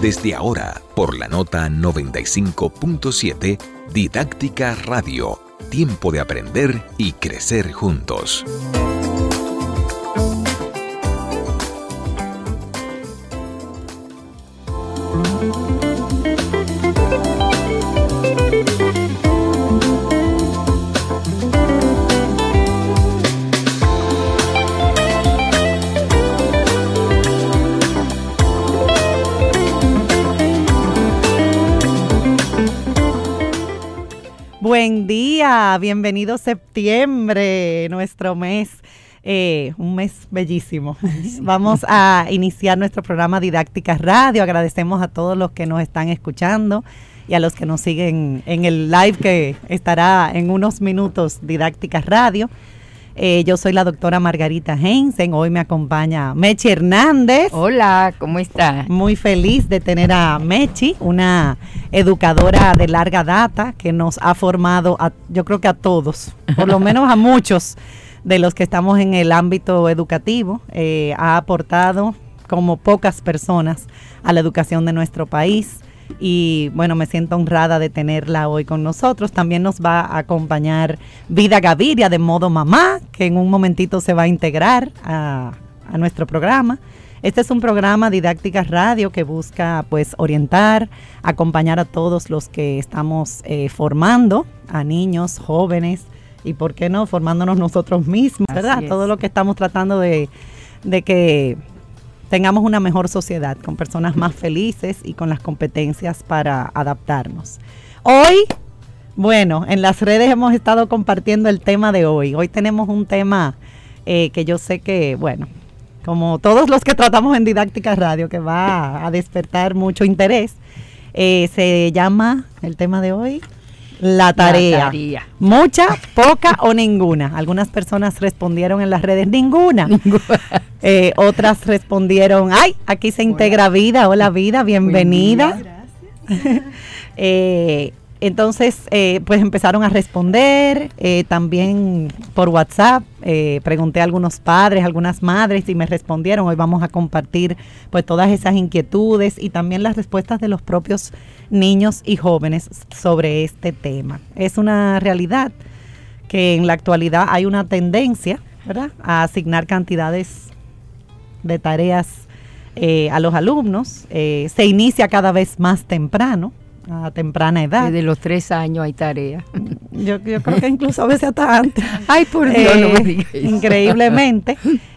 Desde ahora, por la nota 95.7, Didáctica Radio, tiempo de aprender y crecer juntos. Bienvenido septiembre, nuestro mes, eh, un mes bellísimo. Vamos a iniciar nuestro programa Didáctica Radio. Agradecemos a todos los que nos están escuchando y a los que nos siguen en el live que estará en unos minutos Didáctica Radio. Eh, yo soy la doctora Margarita Heinzen. Hoy me acompaña Mechi Hernández. Hola, ¿cómo está? Muy feliz de tener a Mechi, una educadora de larga data que nos ha formado, a, yo creo que a todos, por lo menos a muchos de los que estamos en el ámbito educativo. Eh, ha aportado como pocas personas a la educación de nuestro país y bueno, me siento honrada de tenerla hoy con nosotros. También nos va a acompañar Vida Gaviria de modo mamá, que en un momentito se va a integrar a, nuestro programa. Este es un programa Didáctica Radio que busca pues orientar, acompañar a todos los que estamos eh, formando, a niños, jóvenes y por qué no, formándonos nosotros mismos, ¿verdad? Todo lo que estamos tratando de, de que tengamos una mejor sociedad, con personas más felices y con las competencias para adaptarnos. Hoy, bueno, en las redes hemos estado compartiendo el tema de hoy. Hoy tenemos un tema eh, que yo sé que, bueno, como todos los que tratamos en Didáctica Radio, que va a despertar mucho interés, eh, se llama el tema de hoy la tarea. Mucha, poca o ninguna. Algunas personas respondieron en las redes ninguna. Eh, otras respondieron, ay, aquí se integra vida. Hola vida, bienvenida. Gracias. eh, entonces, eh, pues empezaron a responder, eh, también por WhatsApp, eh, pregunté a algunos padres, algunas madres y me respondieron. Hoy vamos a compartir pues todas esas inquietudes y también las respuestas de los propios niños y jóvenes sobre este tema. Es una realidad que en la actualidad hay una tendencia, ¿verdad?, a asignar cantidades de tareas a los alumnos. se inicia cada vez más temprano a temprana edad. Desde los tres años hay tarea. Yo, creo que incluso a veces hasta antes. Ay, por Dios, no me digas Increíblemente.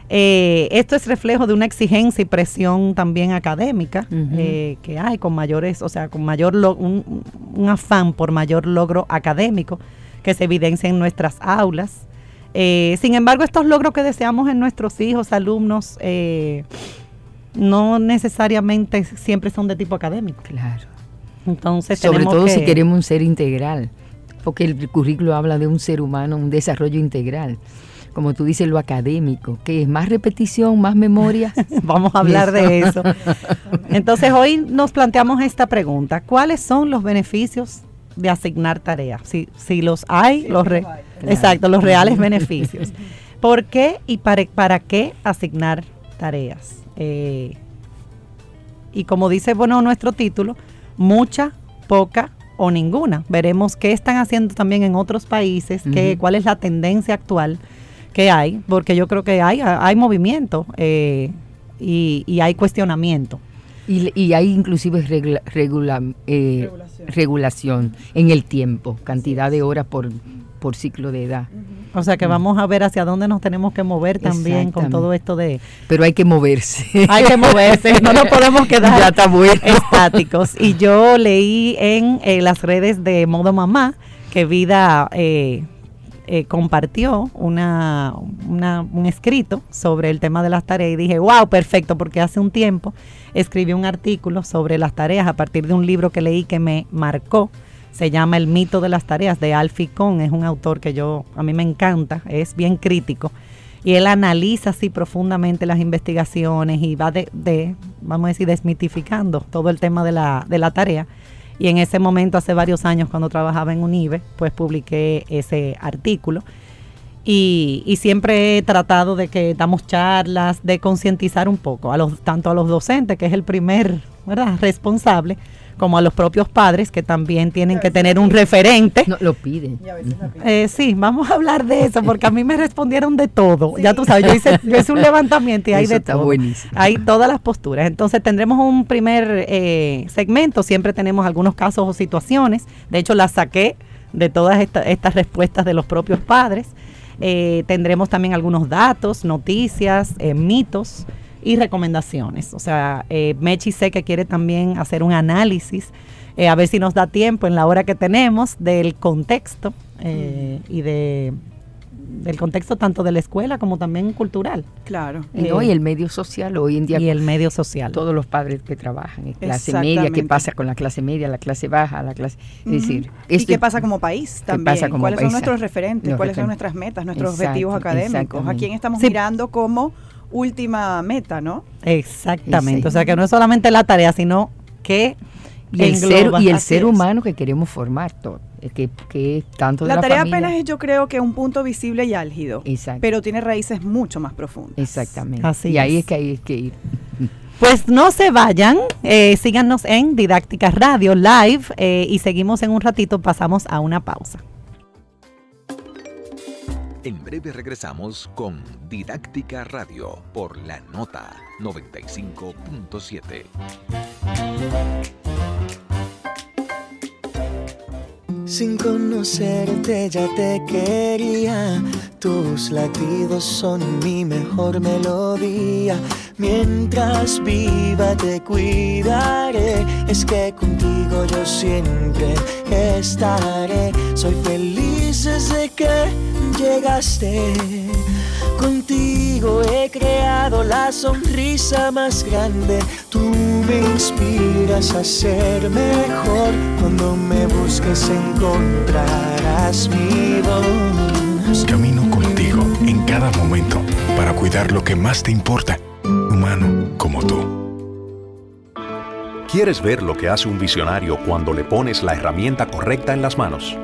Eh, esto es reflejo de una exigencia y presión también académica eh, que hay con mayores, o sea, con mayor un, afán por mayor logro académico que se evidencia en nuestras aulas. Eh, sin embargo, estos logros que deseamos en nuestros hijos, alumnos, no necesariamente siempre son de tipo académico. Claro. Entonces, sobre todo si queremos un ser integral, porque el currículo habla de un ser humano, un desarrollo integral. Como tú dices, lo académico, que es más repetición, más memoria. Vamos a hablar de eso. Entonces, hoy nos planteamos esta pregunta: ¿Cuáles son los beneficios de asignar tareas? Si, si los hay, los exacto, los reales beneficios. ¿Por qué y para, para qué asignar tareas? Eh, y como dice bueno nuestro título, mucha, poca o ninguna. Veremos qué están haciendo también en otros países, qué, cuál es la tendencia actual que hay, porque yo creo que hay, hay movimiento eh, y, hay cuestionamiento. Y, hay inclusive regula, eh, regulación en el tiempo, cantidad de horas por, por ciclo de edad. O sea que vamos a ver hacia dónde nos tenemos que mover también con todo esto de... Pero hay que moverse. Hay que moverse, no nos podemos quedar estáticos. Y yo leí en eh, las redes de Modo Mamá que Vida eh, eh, compartió una, un escrito sobre el tema de las tareas y dije, wow, perfecto, porque hace un tiempo escribí un artículo sobre las tareas a partir de un libro que leí que me marcó se llama El mito de las tareas de Alfie Kohn, es un autor que yo a mí me encanta, es bien crítico y él analiza así profundamente las investigaciones y va de, vamos a decir, desmitificando todo el tema de la, de la tarea. Y en ese momento, hace varios años, cuando trabajaba en UNIBE, pues publiqué ese artículo. Y, y, siempre he tratado de que damos charlas, de concientizar un poco, a los, tanto a los docentes, que es el primer ¿verdad? responsable como a los propios padres que también tienen que tener un referente. No, lo piden. Eh, sí, vamos a hablar de eso porque a mí me respondieron de todo. Ya tú sabes, yo hice, un levantamiento y hay de todo. Hay todas las posturas. Entonces tendremos un primer eh, segmento, siempre tenemos algunos casos o situaciones. De hecho, las saqué de todas estas respuestas de los propios padres. Eh, tendremos también algunos datos, noticias, mitos y recomendaciones. O sea, eh, Mechi sé que quiere también hacer un análisis, eh, a ver si nos da tiempo en la hora que tenemos del contexto eh, y de del contexto tanto de la escuela como también cultural. Claro. y hoy el medio social, hoy en día. Y el medio social. Todos los padres que trabajan, en clase media, qué pasa con la clase media, la clase baja, la clase. Es decir. ¿Y qué pasa como país también? ¿Cuáles son nuestros referentes? ¿Cuáles son nuestras metas, nuestros objetivos académicos? ¿A quién estamos mirando como última meta, ¿no? Exactamente, o sea que no es solamente la tarea, sino que y el, ser, y el ser humano que queremos formar todo. Que, que tanto la, tarea apenas es yo creo que un punto visible y álgido Exacto. pero tiene raíces mucho más profundas exactamente Así y ahí es que hay que ir pues no se vayan, eh, síganos en Didáctica Radio Live eh, y seguimos en un ratito, pasamos a una pausa. En breve regresamos con Didáctica Radio por la nota 95.7. Sin conocerte ya te quería, tus latidos son mi mejor melodía. Mientras viva te cuidaré, es que contigo yo siempre estaré. Soy feliz desde que llegaste. Contigo he creado la sonrisa más grande. Tú me inspiras a ser mejor. Cuando me busques encontrarás mi voz. Camino contigo en cada momento para cuidar lo que más te importa. Humano como tú. ¿Quieres ver lo que hace un visionario cuando le pones la herramienta correcta en las manos?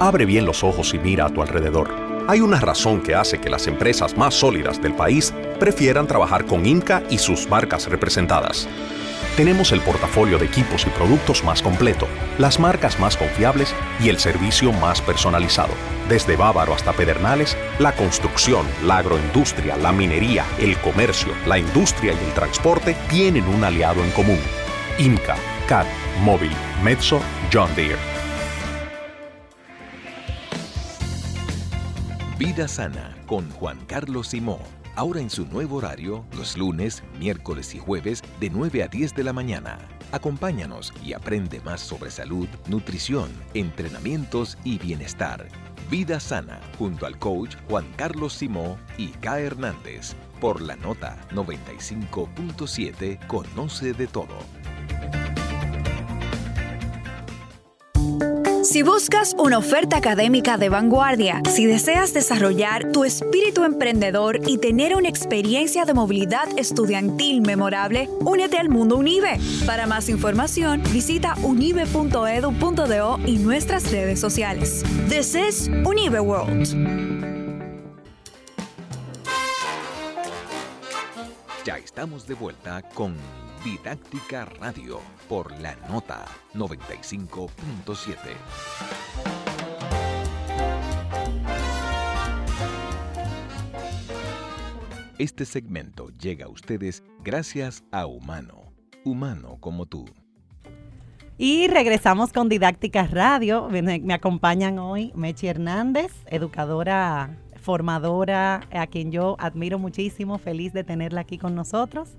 Abre bien los ojos y mira a tu alrededor. Hay una razón que hace que las empresas más sólidas del país prefieran trabajar con INCA y sus marcas representadas. Tenemos el portafolio de equipos y productos más completo, las marcas más confiables y el servicio más personalizado. Desde Bávaro hasta Pedernales, la construcción, la agroindustria, la minería, el comercio, la industria y el transporte tienen un aliado en común. INCA, CAD, Móvil, Metso, John Deere. Vida Sana con Juan Carlos Simón. Ahora en su nuevo horario, los lunes, miércoles y jueves de 9 a 10 de la mañana. Acompáñanos y aprende más sobre salud, nutrición, entrenamientos y bienestar. Vida Sana junto al coach Juan Carlos Simó y K. Hernández. Por la nota 95.7 Conoce de todo. Si buscas una oferta académica de vanguardia, si deseas desarrollar tu espíritu emprendedor y tener una experiencia de movilidad estudiantil memorable, únete al mundo Unive. Para más información, visita unive.edu.do y nuestras redes sociales. This is Unive World. Ya estamos de vuelta con Didáctica Radio por la nota 95.7. Este segmento llega a ustedes gracias a Humano, humano como tú. Y regresamos con Didáctica Radio. Me, acompañan hoy Mechi Hernández, educadora, formadora, a quien yo admiro muchísimo, feliz de tenerla aquí con nosotros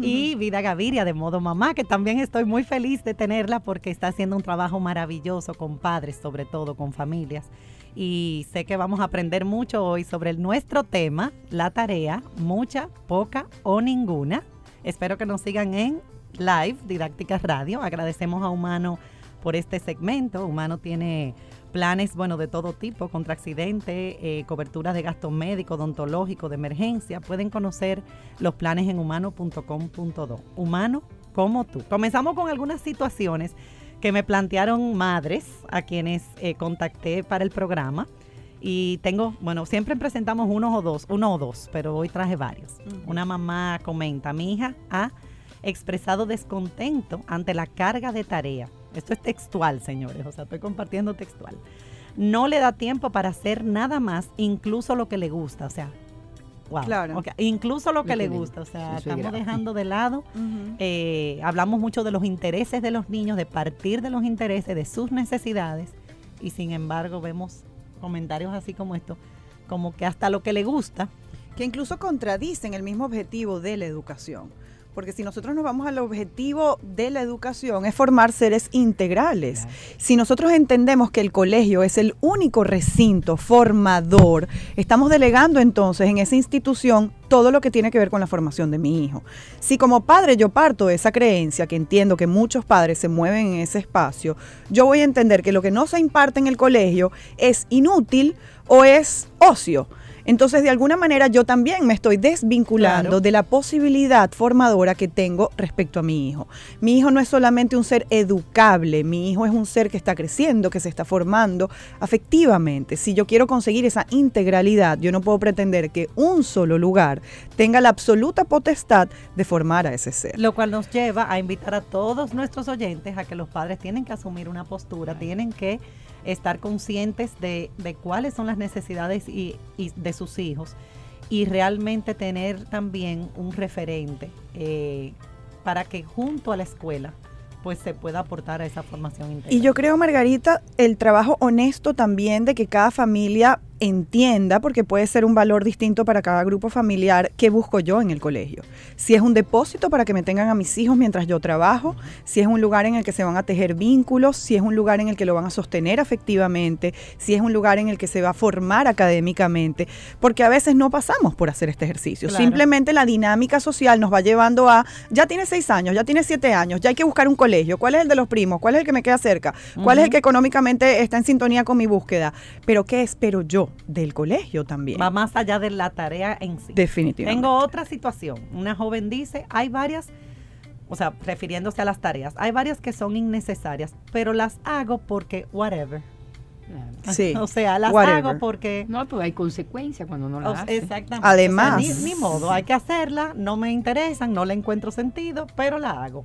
y Vida Gaviria de Modo Mamá, que también estoy muy feliz de tenerla porque está haciendo un trabajo maravilloso con padres, sobre todo con familias. Y sé que vamos a aprender mucho hoy sobre nuestro tema, la tarea, mucha, poca o ninguna. Espero que nos sigan en live, Didácticas Radio. Agradecemos a Humano por este segmento. Humano tiene planes, bueno, de todo tipo, contra accidente, eh, coberturas de gastos médicos, odontológicos, de emergencia. Pueden conocer los planes en humano.com.do. Humano como tú. Comenzamos con algunas situaciones que me plantearon madres a quienes eh, contacté para el programa. Y tengo, bueno, siempre presentamos uno o dos, uno o dos, pero hoy traje varios. Una mamá comenta, mi hija ha expresado descontento ante la carga de tarea. Esto es textual, señores, o sea, estoy compartiendo textual. No le da tiempo para hacer nada más, incluso lo que le gusta, o sea, wow. Claro. Incluso lo que le gusta, o sea, estamos dejando de lado, eh, hablamos mucho de los intereses de los niños, de partir de los intereses, de sus necesidades, y sin embargo vemos comentarios así como esto, como que hasta lo que le gusta. Que incluso contradicen el mismo objetivo de la educación. Porque si nosotros nos vamos al objetivo de la educación es formar seres integrales. Si nosotros entendemos que el colegio es el único recinto formador, estamos delegando entonces en esa institución todo lo que tiene que ver con la formación de mi hijo. Si como padre yo parto de esa creencia, que entiendo que muchos padres se mueven en ese espacio, yo voy a entender que lo que no se imparte en el colegio es inútil o es ocio. Entonces, de alguna manera, yo también me estoy desvinculando de la posibilidad formadora que tengo respecto a mi hijo. Mi hijo no es solamente un ser educable, mi hijo es un ser que está creciendo, que se está formando afectivamente. Si yo quiero conseguir esa integralidad, yo no puedo pretender que un solo lugar tenga la absoluta potestad de formar a ese ser. Lo cual nos lleva a invitar a todos nuestros oyentes a que los padres tienen que asumir una postura, tienen que estar conscientes de, cuáles son las necesidades y, de sus hijos y realmente tener también un referente eh, para que junto a la escuela pues se pueda aportar a esa formación. Y yo creo, Margarita, el trabajo honesto también de que cada familia entienda, porque puede ser un valor distinto para cada grupo familiar, qué busco yo en el colegio. Si es un depósito para que me tengan a mis hijos mientras yo trabajo, si es un lugar en el que se van a tejer vínculos, si es un lugar en el que lo van a sostener afectivamente, si es un lugar en el que se va a formar académicamente, porque a veces no pasamos por hacer este ejercicio. Simplemente la dinámica social nos va llevando a, ya tiene seis años, ya tiene siete años, ya hay que buscar un colegio, ¿cuál es el de los primos? ¿Cuál es el que me queda cerca? ¿Cuál es el que económicamente está en sintonía con mi búsqueda? Pero ¿qué espero yo? Del colegio también. Va más allá de la tarea en sí. Definitivamente. Tengo otra situación. Una joven dice, hay varias, o sea, refiriéndose a las tareas, hay varias que son innecesarias, pero las hago porque whatever. Sí. O sea, las hago porque... No, pues hay consecuencias cuando no las haces. Exactamente. Además. ni, modo, hay que hacerla, no me interesan, no le encuentro sentido, pero la hago.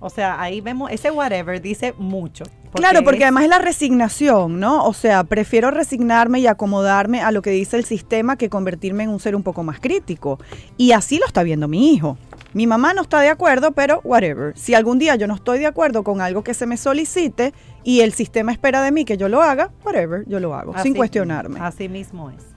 O sea, ahí vemos, ese whatever dice mucho. claro, porque además es la resignación, ¿no? O sea, prefiero resignarme y acomodarme a lo que dice el sistema que convertirme en un ser un poco más crítico. Y así lo está viendo mi hijo. Mi mamá no está de acuerdo, pero whatever. Si algún día yo no estoy de acuerdo con algo que se me solicite y el sistema espera de mí que yo lo haga, whatever, yo lo hago, sin cuestionarme. Así mismo es.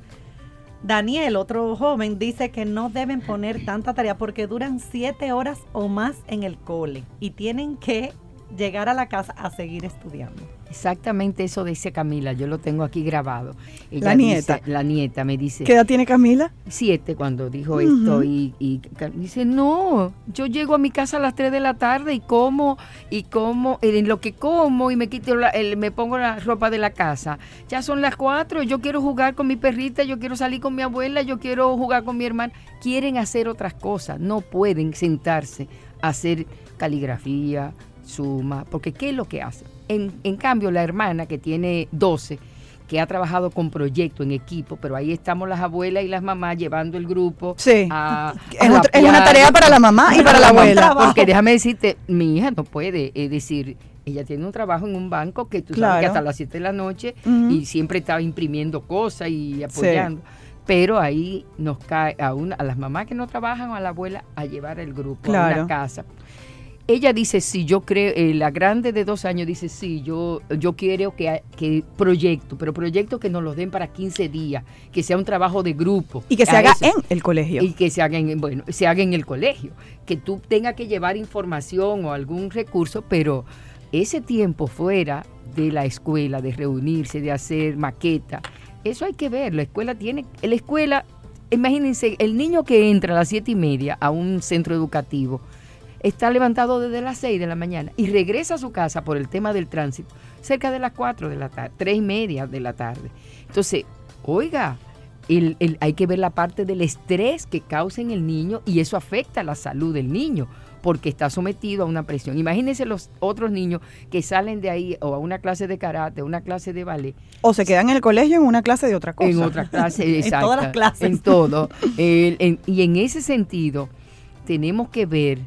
Daniel, otro joven, dice que no deben poner tanta tarea porque duran siete horas o más en el cole y tienen que llegar a la casa a seguir estudiando. Exactamente eso dice Camila, yo lo tengo aquí grabado. la nieta. la nieta me dice. ¿Qué edad tiene Camila? Siete cuando dijo esto y, dice, no, yo llego a mi casa a las tres de la tarde y como, y como, en lo que como y me quito me pongo la ropa de la casa. Ya son las cuatro, yo quiero jugar con mi perrita, yo quiero salir con mi abuela, yo quiero jugar con mi hermana. Quieren hacer otras cosas, no pueden sentarse a hacer caligrafía, suma, porque ¿qué es lo que hace? En, cambio, la hermana que tiene 12, que ha trabajado con proyecto en equipo, pero ahí estamos las abuelas y las mamás llevando el grupo. Sí. es, una tarea para la mamá y para la abuela. Porque déjame decirte, mi hija no puede es decir, ella tiene un trabajo en un banco que tú sabes que hasta las 7 de la noche y siempre estaba imprimiendo cosas y apoyando. Pero ahí nos cae a, una, a las mamás que no trabajan o a la abuela a llevar el grupo a la casa ella dice, sí, yo creo, eh, la grande de dos años dice, sí, yo, yo quiero que, que proyecto, pero proyecto que nos los den para 15 días, que sea un trabajo de grupo. Y que se haga en el colegio. Y que se haga en, bueno, se haga en el colegio. Que tú tengas que llevar información o algún recurso, pero ese tiempo fuera de la escuela, de reunirse, de hacer maqueta, eso hay que ver. La escuela tiene, la escuela, imagínense, el niño que entra a las siete y media a un centro educativo, está levantado desde las 6 de la mañana y regresa a su casa por el tema del tránsito cerca de las 4 de la tarde, 3 y media de la tarde. Entonces, oiga, hay que ver la parte del estrés que causa en el niño y eso afecta a la salud del niño porque está sometido a una presión. Imagínense los otros niños que salen de ahí o a una clase de karate, a una clase de ballet. O se quedan en el colegio en una clase de otra cosa. En otra clase, exacto. en todas las clases. En todo. y en ese sentido, tenemos que ver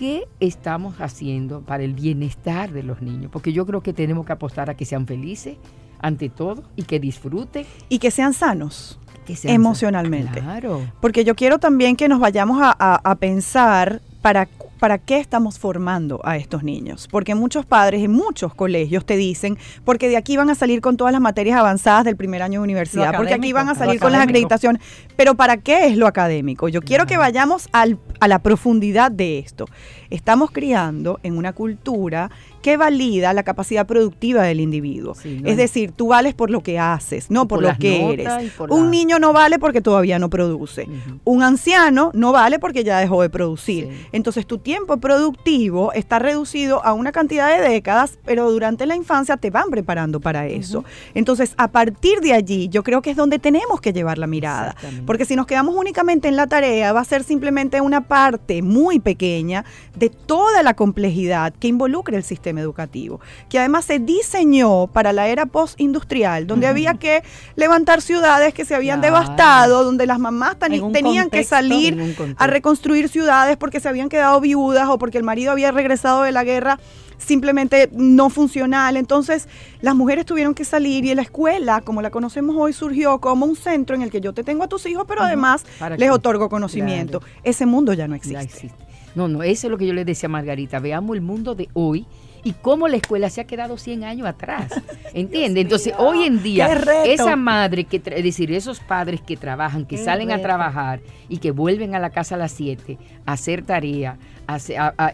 qué estamos haciendo para el bienestar de los niños? Porque yo creo que tenemos que apostar a que sean felices ante todo y que disfruten. Y que sean sanos. emocionalmente. Claro. Porque yo quiero también que nos vayamos a, a pensar para ¿para qué estamos formando a estos niños? Porque muchos padres en muchos colegios te dicen, porque de aquí van a salir con todas las materias avanzadas del primer año de universidad, porque aquí van a salir con las acreditaciones, pero ¿para qué es lo académico? Yo quiero que vayamos a la profundidad de esto. Estamos criando en una cultura que valida la capacidad productiva del individuo. es decir, tú vales por lo que haces, no por, lo que eres. Un niño no vale porque todavía no produce. Un anciano no vale porque ya dejó de producir. Entonces tu tiempo productivo está reducido a una cantidad de décadas, pero durante la infancia te van preparando para eso. Entonces, a partir de allí, yo creo que es donde tenemos que llevar la mirada. Porque si nos quedamos únicamente en la tarea, va a ser simplemente una parte muy pequeña de toda la complejidad que involucra el sistema educativo, que además se diseñó para la era postindustrial, donde había que levantar ciudades que se habían devastado, donde las mamás tenían que salir a reconstruir ciudades porque se habían quedado viudas o porque el marido había regresado de la guerra simplemente no funcional. Entonces, las mujeres tuvieron que salir y la escuela, como la conocemos hoy, surgió como un centro en el que yo te tengo a tus hijos, pero además les otorgo conocimiento. Ese mundo ya no existe. No, no, eso es lo que yo le decía a Margarita. Veamos el mundo de hoy y cómo la escuela se ha quedado 100 años atrás. ¿Entiendes? Entonces, hoy en día, esa madre, que es decir, esos padres que trabajan, que salen a trabajar y que vuelven a la casa a las 7 a hacer tarea,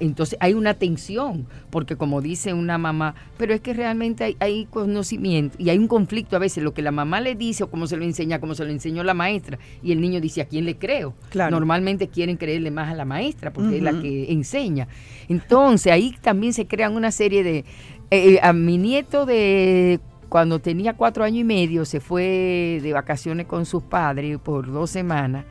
entonces hay una tensión, porque como dice una mamá, pero es que realmente hay, conocimiento y hay un conflicto a veces, lo que la mamá le dice o cómo se lo enseña, como se lo enseñó la maestra, y el niño dice, ¿a quién le creo? Normalmente quieren creerle más a la maestra, porque es la que enseña. Entonces ahí también se crean una serie de... Eh, eh, a mi nieto de cuando tenía cuatro años y medio se fue de vacaciones con sus padres por dos semanas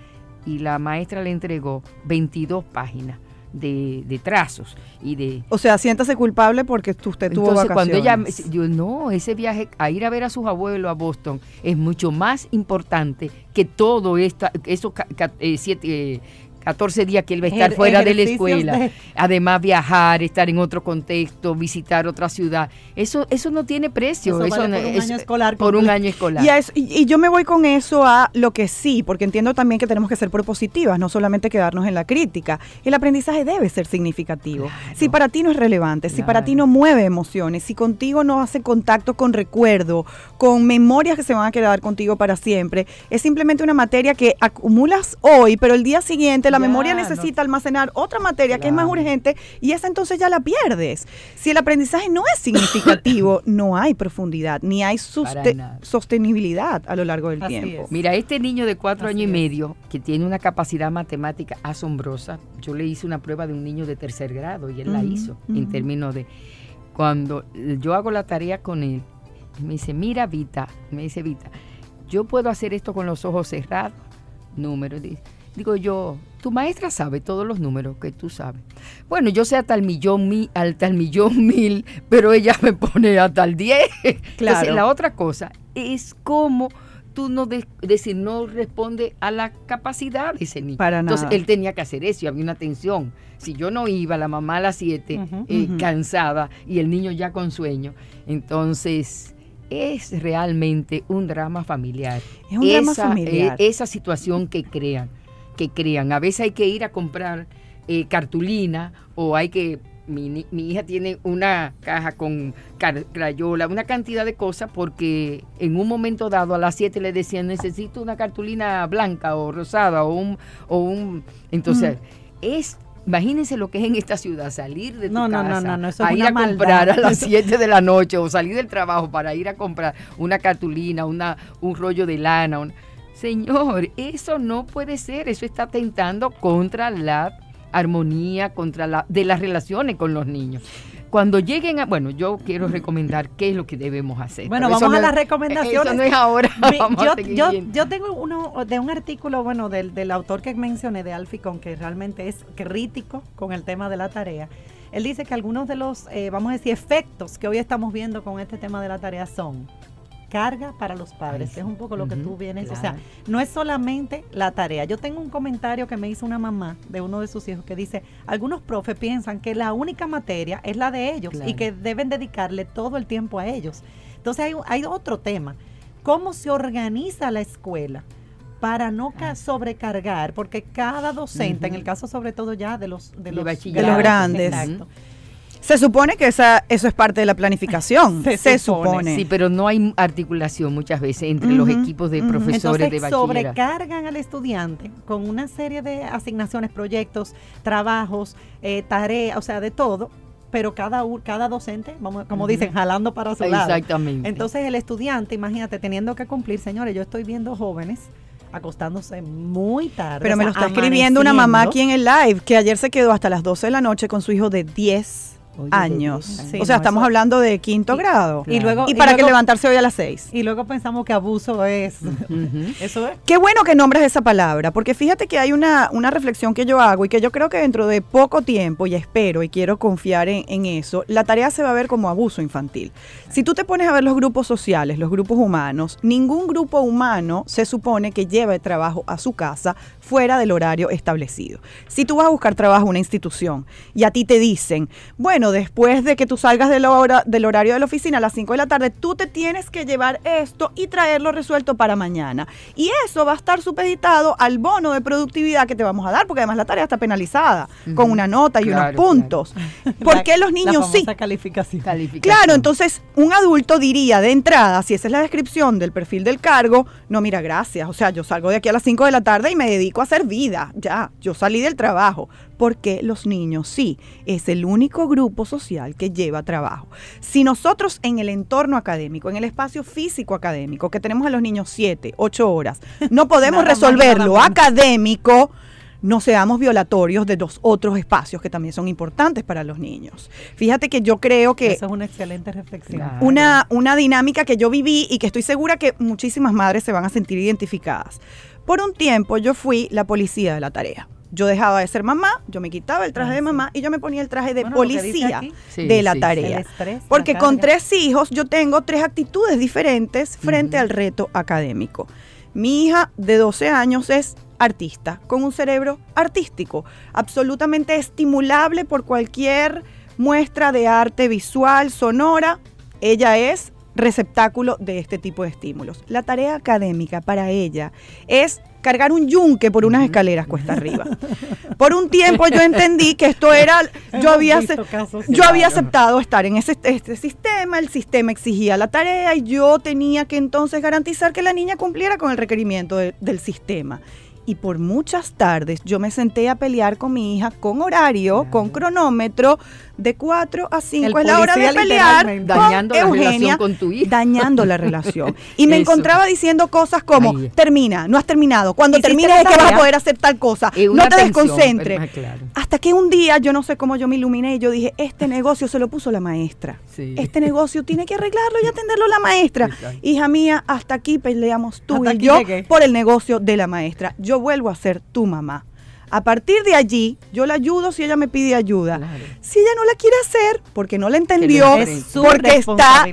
y la maestra le entregó 22 páginas de, trazos y de... O sea, siéntase culpable porque usted tuvo Entonces, cuando ella, yo no, ese viaje a ir a ver a sus abuelos a Boston es mucho más importante que todo esta, esos eh, siete, 14 días que él va a estar fuera de la escuela. Además, viajar, estar en otro contexto, visitar otra ciudad. Eso eso no tiene precio. Eso, por un año escolar. Por un año escolar. Y, yo me voy con eso a lo que sí, porque entiendo también que tenemos que ser propositivas, no solamente quedarnos en la crítica. El aprendizaje debe ser significativo. Si para ti no es relevante, si para ti no mueve emociones, si contigo no hace contacto con recuerdo, con memorias que se van a quedar contigo para siempre, es simplemente una materia que acumulas hoy, pero el día siguiente la memoria necesita almacenar otra materia que es más urgente y esa entonces ya la pierdes. Si el aprendizaje no es significativo, no hay profundidad, ni hay sostenibilidad a lo largo del tiempo. Mira, este niño de cuatro años y medio que tiene una capacidad matemática asombrosa, yo le hice una prueba de un niño de tercer grado y él la hizo en términos de cuando yo hago la tarea con él, me dice, mira Vita, me dice Vita, yo puedo hacer esto con los ojos cerrados, números, dice Digo yo, tu maestra sabe todos los números que tú sabes. Bueno, yo sé hasta el millón, mil, hasta el millón mil, pero ella me pone hasta el diez. Claro. Entonces, la otra cosa es cómo tú no decir no responde a la capacidad de ese niño. Para Entonces él tenía que hacer eso y había una tensión. Si yo no iba, la mamá a las siete, eh, cansada, y el niño ya con sueño, entonces es realmente un drama familiar. Es un drama familiar. Eh, esa situación que crean que crean. A veces hay que ir a comprar eh, cartulina o hay que... Mi, hija tiene una caja con crayola, una cantidad de cosas porque en un momento dado a las 7 le decían necesito una cartulina blanca o rosada o un... O un entonces, es Imagínense lo que es en esta ciudad, salir de tu casa no, no, no, a ir a comprar a las 7 de la noche o salir del trabajo para ir a comprar una cartulina, una, un rollo de lana. Señor, eso no puede ser, eso está atentando contra la armonía, contra la de las relaciones con los niños. Cuando lleguen a, bueno, yo quiero recomendar qué es lo que debemos hacer. Bueno, vamos a las recomendaciones. Eso no es ahora. yo, yo, tengo uno de un artículo, bueno, del, del autor que mencioné, de Alficon, que realmente es crítico con el tema de la tarea. Él dice que algunos de los, eh, vamos a decir, efectos que hoy estamos viendo con este tema de la tarea son sobrecarga para los padres. es un poco lo que tú vienes. O sea, no es solamente la tarea. Yo tengo un comentario que me hizo una mamá de uno de sus hijos que dice, algunos profes piensan que la única materia es la de ellos y que deben dedicarle todo el tiempo a ellos. Entonces hay, hay otro tema. ¿Cómo se organiza la escuela? para no ah. sobrecargar, porque cada docente, en el caso sobre todo ya de los de, los, grandes, se supone que esa, eso es parte de la planificación. Se, supone. Sí, pero no hay articulación muchas veces entre los equipos de profesores de bachillerato. sobrecargan al estudiante con una serie de asignaciones, proyectos, trabajos, eh, tareas, o sea, de todo, pero cada, cada docente, como dicen, jalando para su lado. Exactamente. Entonces el estudiante, imagínate, teniendo que cumplir, señores, yo estoy viendo jóvenes acostándose muy tarde. Pero me lo está escribiendo una mamá aquí en el live, que ayer se quedó hasta las 12 de la noche con su hijo de 10 años. o sea, estamos hablando de quinto grado. Y, luego, y para que levantarse hoy a las seis. Y luego pensamos que abuso es. Eso es. Qué bueno que nombres esa palabra, porque fíjate que hay una, una reflexión que yo hago y que yo creo que dentro de poco tiempo, y espero y quiero confiar en, en eso, la tarea se va a ver como abuso infantil. Si tú te pones a ver los grupos sociales, los grupos humanos, ningún grupo humano se supone que lleve trabajo a su casa fuera del horario establecido. Si tú vas a buscar trabajo en una institución y a ti te dicen, bueno, después de que tú salgas de hora, del horario de la oficina a las 5 de la tarde, tú te tienes que llevar esto y traerlo resuelto para mañana. Y eso va a estar supeditado al bono de productividad que te vamos a dar, porque además la tarea está penalizada con una nota y unos puntos. ¿Por qué los niños sí? Calificación. calificación. Claro, entonces un adulto diría de entrada, si esa es la descripción del perfil del cargo, no, mira, gracias. O sea, yo salgo de aquí a las 5 de la tarde y me dedico a hacer vida. Ya, yo salí del trabajo porque los niños sí es el único grupo social que lleva trabajo. Si nosotros en el entorno académico, en el espacio físico académico, que tenemos a los niños siete, ocho horas, no podemos resolver lo académico, no seamos violatorios de dos otros espacios que también son importantes para los niños. Fíjate que yo creo que... Eso es una excelente reflexión. Una, una dinámica que yo viví y que estoy segura que muchísimas madres se van a sentir identificadas. Por un tiempo yo fui la policía de la tarea yo dejaba de ser mamá, yo me quitaba el traje de mamá y yo me ponía el traje de policía de la tarea. Porque con tres hijos yo tengo tres actitudes diferentes frente al reto académico. Mi hija de 12 años es artista, con un cerebro artístico, absolutamente estimulable por cualquier muestra de arte visual, sonora. Ella es receptáculo de este tipo de estímulos. La tarea académica para ella es cargar un yunque por unas escaleras cuesta arriba. Por un tiempo yo entendí que esto era, yo había, yo había aceptado estar en ese este sistema, el sistema exigía la tarea y yo tenía que entonces garantizar que la niña cumpliera con el requerimiento del sistema y por muchas tardes yo me senté a pelear con mi hija con horario, con cronómetro, de 4 a 5 es la hora de pelear dañando la relación con tu hija. Dañando la relación. Y me encontraba diciendo cosas como, termina, no has terminado. Cuando termines es que vas a poder hacer tal cosa. No te desconcentres. Hasta que un día, yo no sé cómo yo me iluminé y yo dije, este negocio se lo puso la maestra. Este negocio tiene que arreglarlo y atenderlo la maestra. Hija mía, hasta aquí peleamos tú y yo por el negocio de la maestra. Yo vuelvo a ser tu mamá. A partir de allí, yo la ayudo si ella me pide ayuda. Si ella no la quiere hacer porque no la entendió, porque está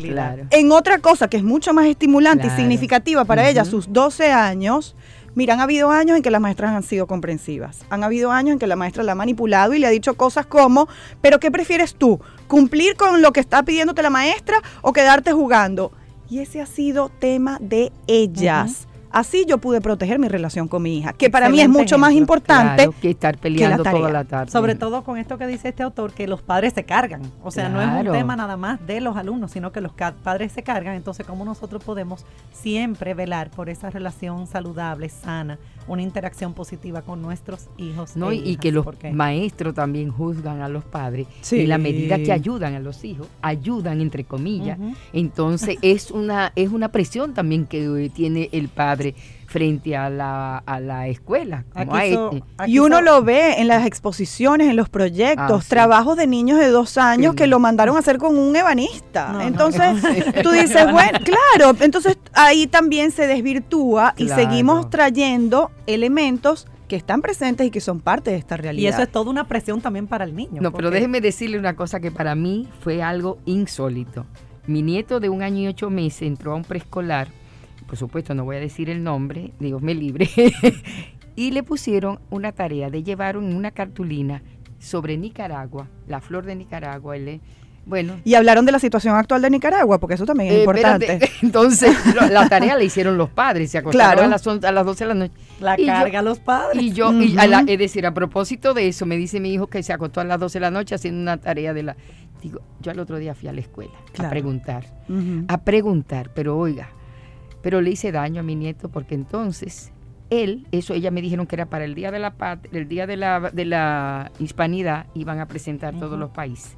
en otra cosa que es mucho más estimulante y significativa para ella, sus 12 años. Mira, han habido años en que las maestras han sido comprensivas. Han habido años en que la maestra la ha manipulado y le ha dicho cosas como, pero ¿qué prefieres tú? ¿Cumplir con lo que está pidiéndote la maestra o quedarte jugando? Y ese ha sido tema de ellas. Así yo pude proteger mi relación con mi hija, que para mí es mucho más importante que estar peleando toda la tarde. Sobre todo con esto que dice este autor, que los padres se cargan. O sea, no es un tema nada más de los alumnos, sino que los padres se cargan. Entonces, ¿cómo nosotros podemos siempre velar por esa relación saludable, sana, una interacción positiva con nuestros hijos? No, y que los maestros también juzgan a los padres. Y la medida que ayudan a los hijos, ayudan entre comillas. Entonces, es una, es una presión también que tiene el padre frente a la, a la escuela. Este. y uno lo ve en las exposiciones, en los proyectos, ah, trabajos de niños de dos años que lo mandaron a hacer con un ebanista. entonces, tú dices, bueno, claro, entonces ahí también se desvirtúa y seguimos trayendo elementos que están presentes y que son parte de esta realidad. Y eso es toda una presión también para el niño. No, pero déjeme decirle una cosa que para mí fue algo insólito mi nieto de un año y ocho meses entró a un preescolar, por supuesto no voy a decir el nombre, Dios me libre, y le pusieron una tarea de llevar una cartulina sobre Nicaragua, la flor de Nicaragua, el, bueno. Y hablaron de la situación actual de Nicaragua, porque eso también es eh, importante. entonces, la tarea la hicieron los padres, se acostaron a, las, a las 12 de la noche. La carga a los padres. Y yo, es decir, a propósito de eso, me dice mi hijo que se acostó a las 12 de la noche haciendo una tarea de la... Digo, yo al otro día fui a la escuela a preguntar, a preguntar, pero oiga, pero le hice daño a mi nieto porque entonces él, eso ella me dijeron que era para el día de la el día de la, de la hispanidad, iban a presentar todos los países.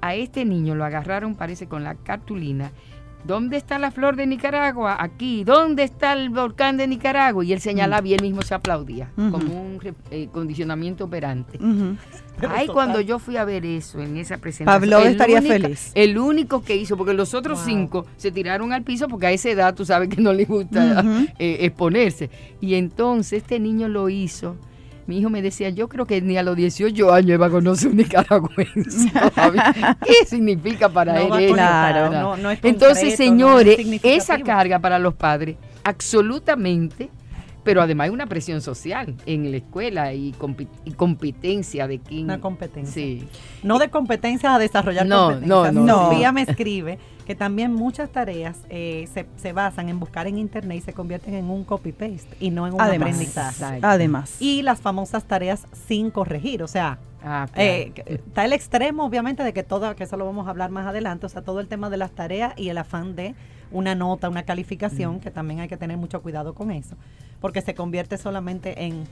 A este niño lo agarraron, parece, con la cartulina. ¿Dónde está la flor de Nicaragua? Aquí. ¿Dónde está el volcán de Nicaragua? Y él señalaba y él mismo se aplaudía, como un eh, condicionamiento operante. Ay, cuando yo fui a ver eso en esa presentación. Pablo estaría feliz. El único que hizo, porque los otros cinco se tiraron al piso porque a esa edad tú sabes que no le gusta eh, exponerse. Y entonces este niño lo hizo mi hijo me decía, yo creo que ni a los 18 años iba a conocer un nicaragüense. ¿Qué significa para él? Claro, Entonces, señores, esa carga para los padres, absolutamente pero además hay una presión social en la escuela y, competencia de quién. Una competencia. Sí. No de competencias a desarrollar no, competencias. No, no. Sofía me escribe que también muchas tareas eh, se, basan en buscar en internet y se convierten en un copy-paste y no en un aprendizaje. Además. Y las famosas tareas sin corregir, o sea, Ah, eh, está el extremo, obviamente, de que todo, que eso lo vamos a hablar más adelante, o sea, todo el tema de las tareas y el afán de una nota, una calificación, mm. que también hay que tener mucho cuidado con eso, porque se convierte solamente en...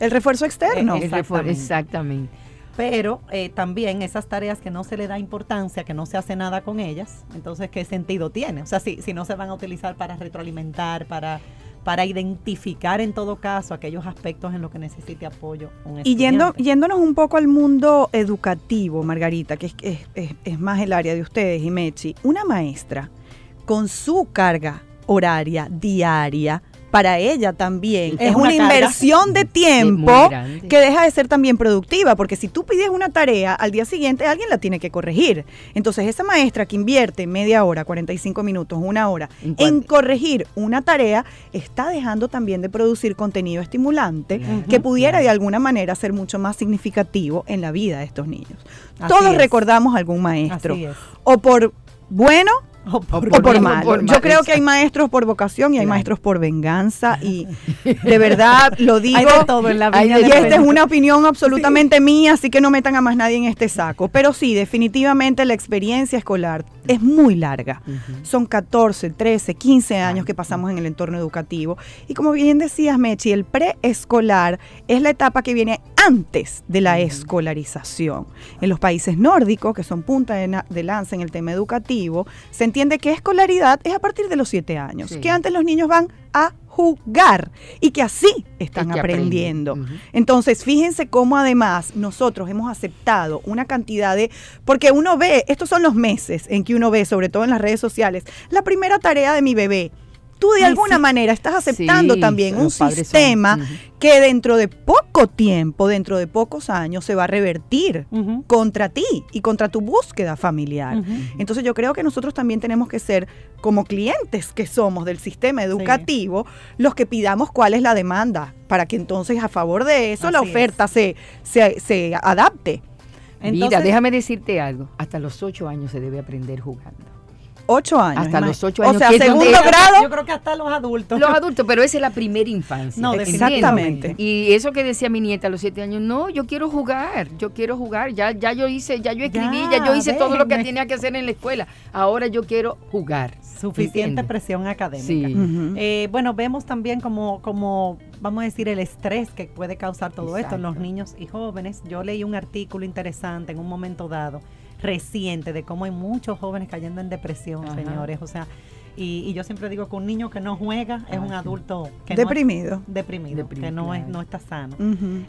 El refuerzo externo. exactamente. exactamente. Pero eh, también esas tareas que no se le da importancia, que no se hace nada con ellas, entonces, ¿qué sentido tiene? O sea, si, si no se van a utilizar para retroalimentar, para para identificar en todo caso aquellos aspectos en los que necesite apoyo. Un y yendo, yéndonos un poco al mundo educativo, Margarita, que es, es, es más el área de ustedes y Mechi, una maestra con su carga horaria diaria para ella también. Es, una, inversión de tiempo que deja de ser también productiva, porque si tú pides una tarea, al día siguiente alguien la tiene que corregir. Entonces esa maestra que invierte media hora, 45 minutos, una hora en, corregir una tarea, está dejando también de producir contenido estimulante que pudiera de alguna manera ser mucho más significativo en la vida de estos niños. Todos recordamos a algún maestro, o por bueno o por, mal. Yo creo que hay maestros por vocación y hay maestros por venganza y de verdad lo digo. todo en la vida. Y esta es una opinión absolutamente mía, así que no metan a más nadie en este saco. Pero sí, definitivamente la experiencia escolar es muy larga. Son 14, 13, 15 años que pasamos en el entorno educativo. Y como bien decías, Mechi, el preescolar es la etapa que viene antes de la escolarización. En los países nórdicos, que son punta de, lanza en el tema educativo, se entiende que escolaridad es a partir de los 7 años, que antes los niños van a jugar y que así están aprendiendo. Entonces, fíjense cómo además nosotros hemos aceptado una cantidad de, porque uno ve, estos son los meses en que uno ve, sobre todo en las redes sociales, la primera tarea de mi bebé tú de alguna manera. Estás aceptando también un sistema que dentro de poco tiempo, dentro de pocos años, se va a revertir contra ti y contra tu búsqueda familiar. Entonces yo creo que nosotros también tenemos que ser, como clientes que somos del sistema educativo, los que pidamos cuál es la demanda, para que entonces a favor de eso la oferta se, se, adapte. Mira, déjame decirte algo, hasta los ocho años se debe aprender jugando. Ocho años. Hasta los ocho años. O sea, segundo grado. Yo creo que hasta los adultos. Los adultos, pero esa es la primera infancia. No, exactamente. Y eso que decía mi nieta a los siete años, no, yo quiero jugar, yo quiero jugar. Ya, ya yo hice, ya yo escribí, ya, yo hice todo lo que tenía que hacer en la escuela. Ahora yo quiero jugar. Suficiente presión académica. Sí. Eh, bueno, vemos también como, como, vamos a decir, el estrés que puede causar todo esto en los niños y jóvenes. Yo leí un artículo interesante en un momento dado reciente de cómo hay muchos jóvenes cayendo en depresión, señores. O sea, y, yo siempre digo que un niño que no juega es un adulto que deprimido. deprimido, que no, es, no está sano.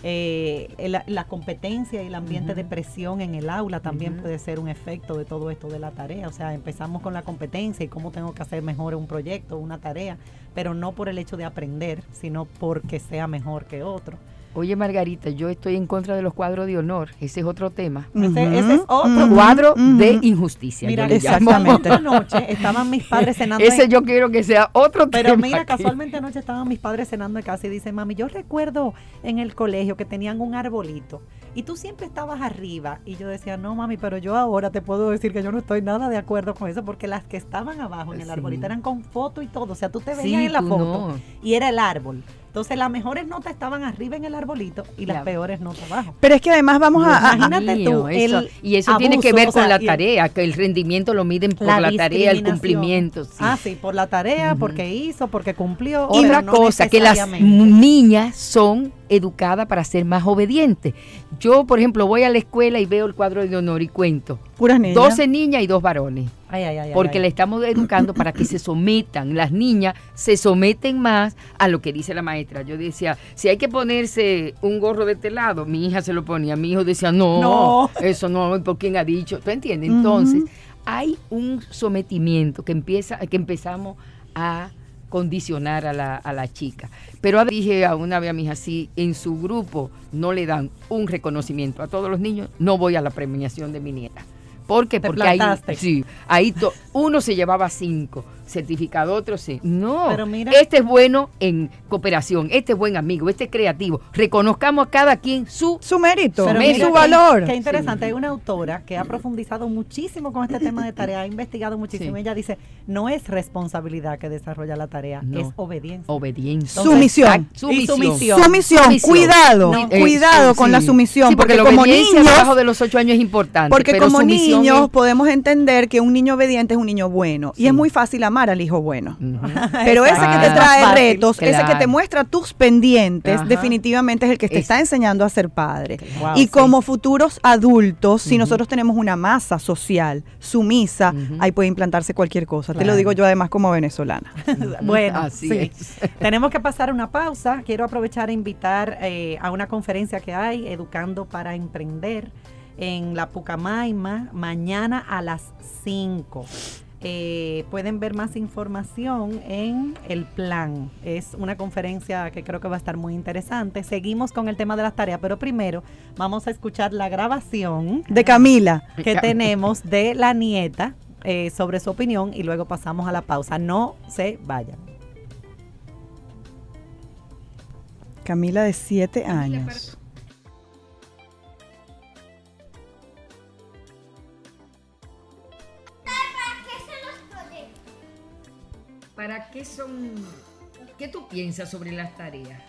Eh, la, competencia y el ambiente de presión en el aula también puede ser un efecto de todo esto de la tarea. O sea, empezamos con la competencia y cómo tengo que hacer mejor un proyecto, una tarea, pero no por el hecho de aprender, sino porque sea mejor que otro. Oye, Margarita, yo estoy en contra de los cuadros de honor. Ese es otro tema. ese, es otro cuadro de injusticia. Mira, exactamente. Anoche estaban mis padres cenando. Ese yo quiero que sea otro tema. Pero mira, casualmente anoche estaban mis padres cenando en casa y dicen, mami, yo recuerdo en el colegio que tenían un arbolito y tú siempre estabas arriba. Y yo decía, no, mami, pero yo ahora te puedo decir que yo no estoy nada de acuerdo con eso porque las que estaban abajo en el arbolito eran con foto y todo. O sea, tú te veías en la foto y era el árbol. Entonces las mejores notas estaban arriba en el arbolito y las peores notas abajo. Pero es que además vamos a... Imagínate tú, y eso tiene que ver con la tarea, que el rendimiento lo miden por la, tarea, el cumplimiento. Ah, sí, por la tarea, porque hizo, porque cumplió. Otra cosa, que las niñas son educadas para ser más obedientes. Yo, por ejemplo, voy a la escuela y veo el cuadro de honor y cuento. Puras niñas. 12 niñas y dos varones porque le estamos educando para que se sometan. Las niñas se someten más a lo que dice la maestra. Yo decía, si hay que ponerse un gorro de telado, mi hija se lo ponía. Mi hijo decía, no, eso no, ¿por quién ha dicho? ¿Tú entiendes? Entonces, hay un sometimiento que, empieza, que empezamos a condicionar a la, a la chica. Pero dije a una vez a mi hija, si en su grupo no le dan un reconocimiento a todos los niños, no voy a la premiación de mi nieta. ¿Por qué? Porque ahí, sí, ahí uno se llevaba cinco certificado, otro sí. No, este es bueno en cooperación, este es buen amigo, este es creativo. Reconozcamos a cada quien su, su mérito, su valor. Qué, interesante, hay una autora que ha profundizado muchísimo con este tema de tarea, ha investigado muchísimo. Ella dice, no es responsabilidad que desarrolla la tarea, es obediencia. Obediencia. sumisión. sumisión. sumisión. Cuidado, cuidado con la sumisión. porque, como niños, debajo de los ocho años es importante. Porque como niños podemos entender que un niño obediente es un niño bueno. Y es muy fácil amar al hijo bueno. Pero ese que te trae retos, ese que te muestra tus pendientes, definitivamente es el que te está enseñando a ser padre. y como futuros adultos, si nosotros tenemos una masa social sumisa, ahí puede implantarse cualquier cosa. Te lo digo yo además como venezolana. bueno, Así tenemos que pasar una pausa. Quiero aprovechar e invitar eh, a una conferencia que hay, Educando para Emprender, en la Pucamaima, mañana a las 5. Eh, pueden ver más información en el plan. Es una conferencia que creo que va a estar muy interesante. Seguimos con el tema de las tareas, pero primero vamos a escuchar la grabación de Camila que tenemos de la nieta eh, sobre su opinión y luego pasamos a la pausa. No se vayan. Camila de siete años. ¿Para qué son? ¿Qué tú piensas sobre las tareas?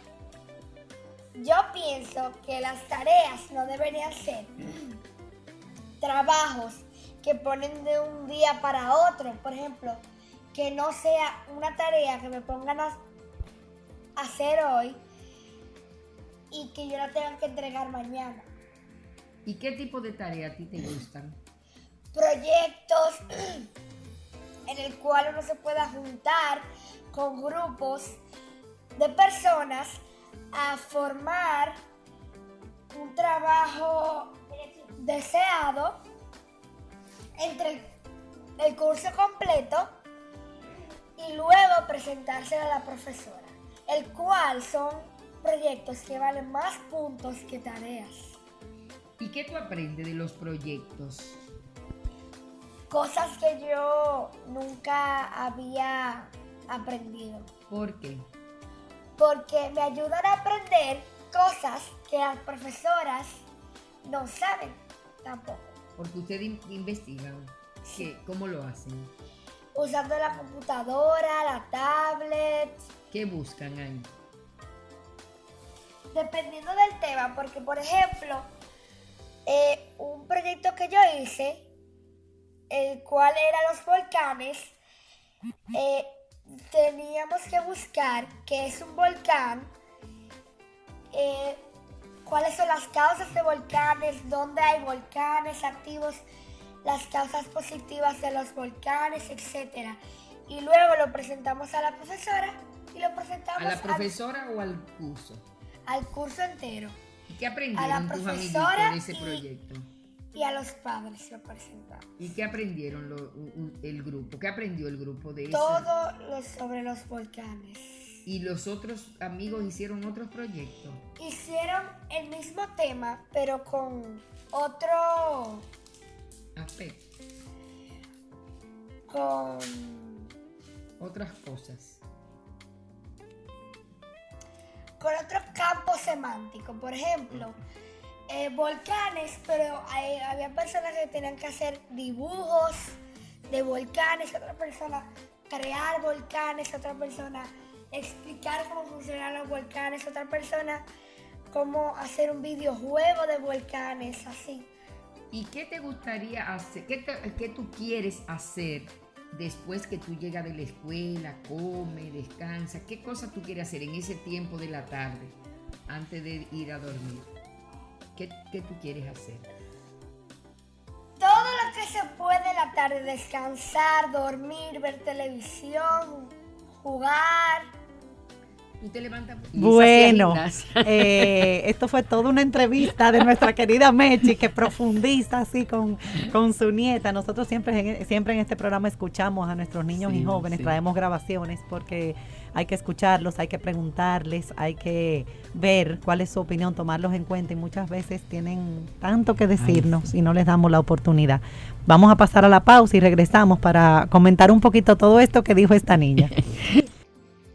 Yo pienso que las tareas no deberían ser trabajos que ponen de un día para otro. Por ejemplo, que no sea una tarea que me pongan a hacer hoy y que yo la tenga que entregar mañana. ¿Y qué tipo de tareas a ti te gustan? Proyectos en el cual uno se pueda juntar con grupos de personas a formar un trabajo deseado entre el curso completo y luego presentarse a la profesora, el cual son proyectos que valen más puntos que tareas. ¿Y qué tú aprendes de los proyectos? Cosas que yo nunca había aprendido. ¿Por qué? Porque me ayudan a aprender cosas que las profesoras no saben tampoco. Porque ustedes investigan. ¿Cómo lo hacen? Usando la computadora, la tablet. ¿Qué buscan ahí? Dependiendo del tema, porque por ejemplo, eh, un proyecto que yo hice el cual eran los volcanes, eh, teníamos que buscar qué es un volcán, eh, cuáles son las causas de volcanes, dónde hay volcanes activos, las causas positivas de los volcanes, etc. Y luego lo presentamos a la profesora y lo presentamos a la profesora o al curso. Al curso entero. ¿Y qué aprendieron a la profesora de ese proyecto? Y a los padres lo presentamos. ¿Y qué aprendieron el grupo? ¿Qué aprendió el grupo de eso? Todo sobre los volcanes. ¿Y los otros amigos hicieron otros proyectos? Hicieron el mismo tema, pero con otro aspecto. Con otras cosas. Con otro campo semántico. Por ejemplo, eh, volcanes, pero había personas que tenían que hacer dibujos de volcanes, otra persona crear volcanes, otra persona explicar cómo funcionan los volcanes, otra persona cómo hacer un videojuego de volcanes, así. ¿Y qué te gustaría hacer? ¿Qué, qué tú quieres hacer después que tú llegas de la escuela, come, descansa? ¿Qué cosa tú quieres hacer en ese tiempo de la tarde antes de ir a dormir? ¿Qué, tú quieres hacer? Todo lo que se puede en la tarde, descansar, dormir, ver televisión, jugar te levantas. Bueno, eh, esto fue toda una entrevista de nuestra querida Mechi que profundiza así con, con su nieta. Nosotros siempre, siempre en este programa escuchamos a nuestros niños y jóvenes, traemos grabaciones porque hay que escucharlos, hay que preguntarles, hay que ver cuál es su opinión, tomarlos en cuenta y muchas veces tienen tanto que decirnos y no les damos la oportunidad. Vamos a pasar a la pausa y regresamos para comentar un poquito todo esto que dijo esta niña.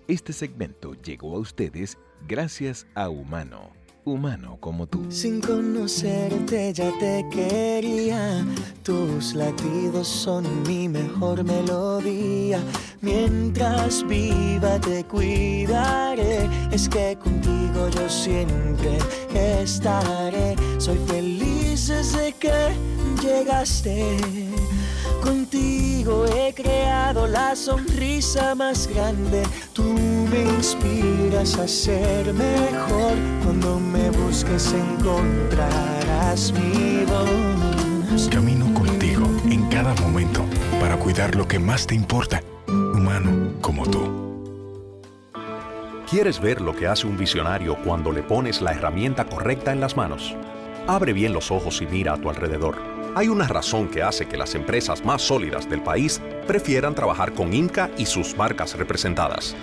Este segmento llegó a ustedes gracias a Humano. Humano como tú. Sin conocerte ya te quería. Tus latidos son mi mejor melodía. Mientras viva te cuidaré. Es que contigo yo siempre estaré. Soy feliz desde que llegaste Contigo he creado la sonrisa más grande. Tú me inspiras a ser mejor. Cuando me busques encontrarás mi voz. Camino contigo en cada momento para cuidar lo que más te importa. Humano como tú. ¿Quieres ver lo que hace un visionario cuando le pones la herramienta correcta en las manos? Abre bien los ojos y mira a tu alrededor. Hay una razón que hace que las empresas más sólidas del país prefieran trabajar con Inca y sus marcas representadas.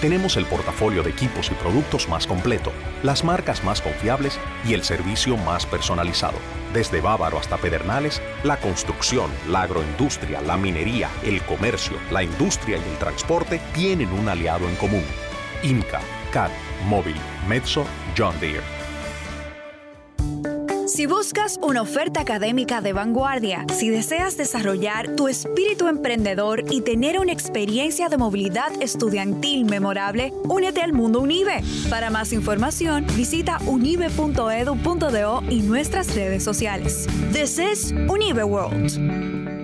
Tenemos el portafolio de equipos y productos más completo, las marcas más confiables y el servicio más personalizado. Desde Bávaro hasta Pedernales, la construcción, la agroindustria, la minería, el comercio, la industria y el transporte tienen un aliado en común. Inca, CAT, Móvil, Mezzo, John Deere. Si buscas una oferta académica de vanguardia, si deseas desarrollar tu espíritu emprendedor y tener una experiencia de movilidad estudiantil memorable, únete al mundo UNIBE. Para más información, visita unibe.edu.do y nuestras redes sociales. This is Unive World.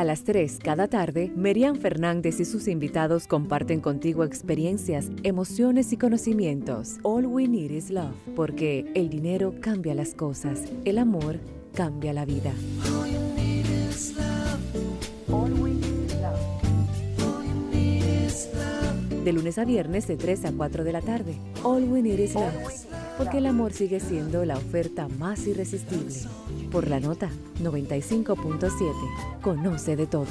A las 3 cada tarde, Merian Fernández y sus invitados comparten contigo experiencias, emociones y conocimientos. All we need is love, porque el dinero cambia las cosas, el amor cambia la vida. De lunes a viernes de 3 a 4 de la tarde. All we need is love porque el amor sigue siendo la oferta más irresistible. Por la nota 95.7, conoce de todo.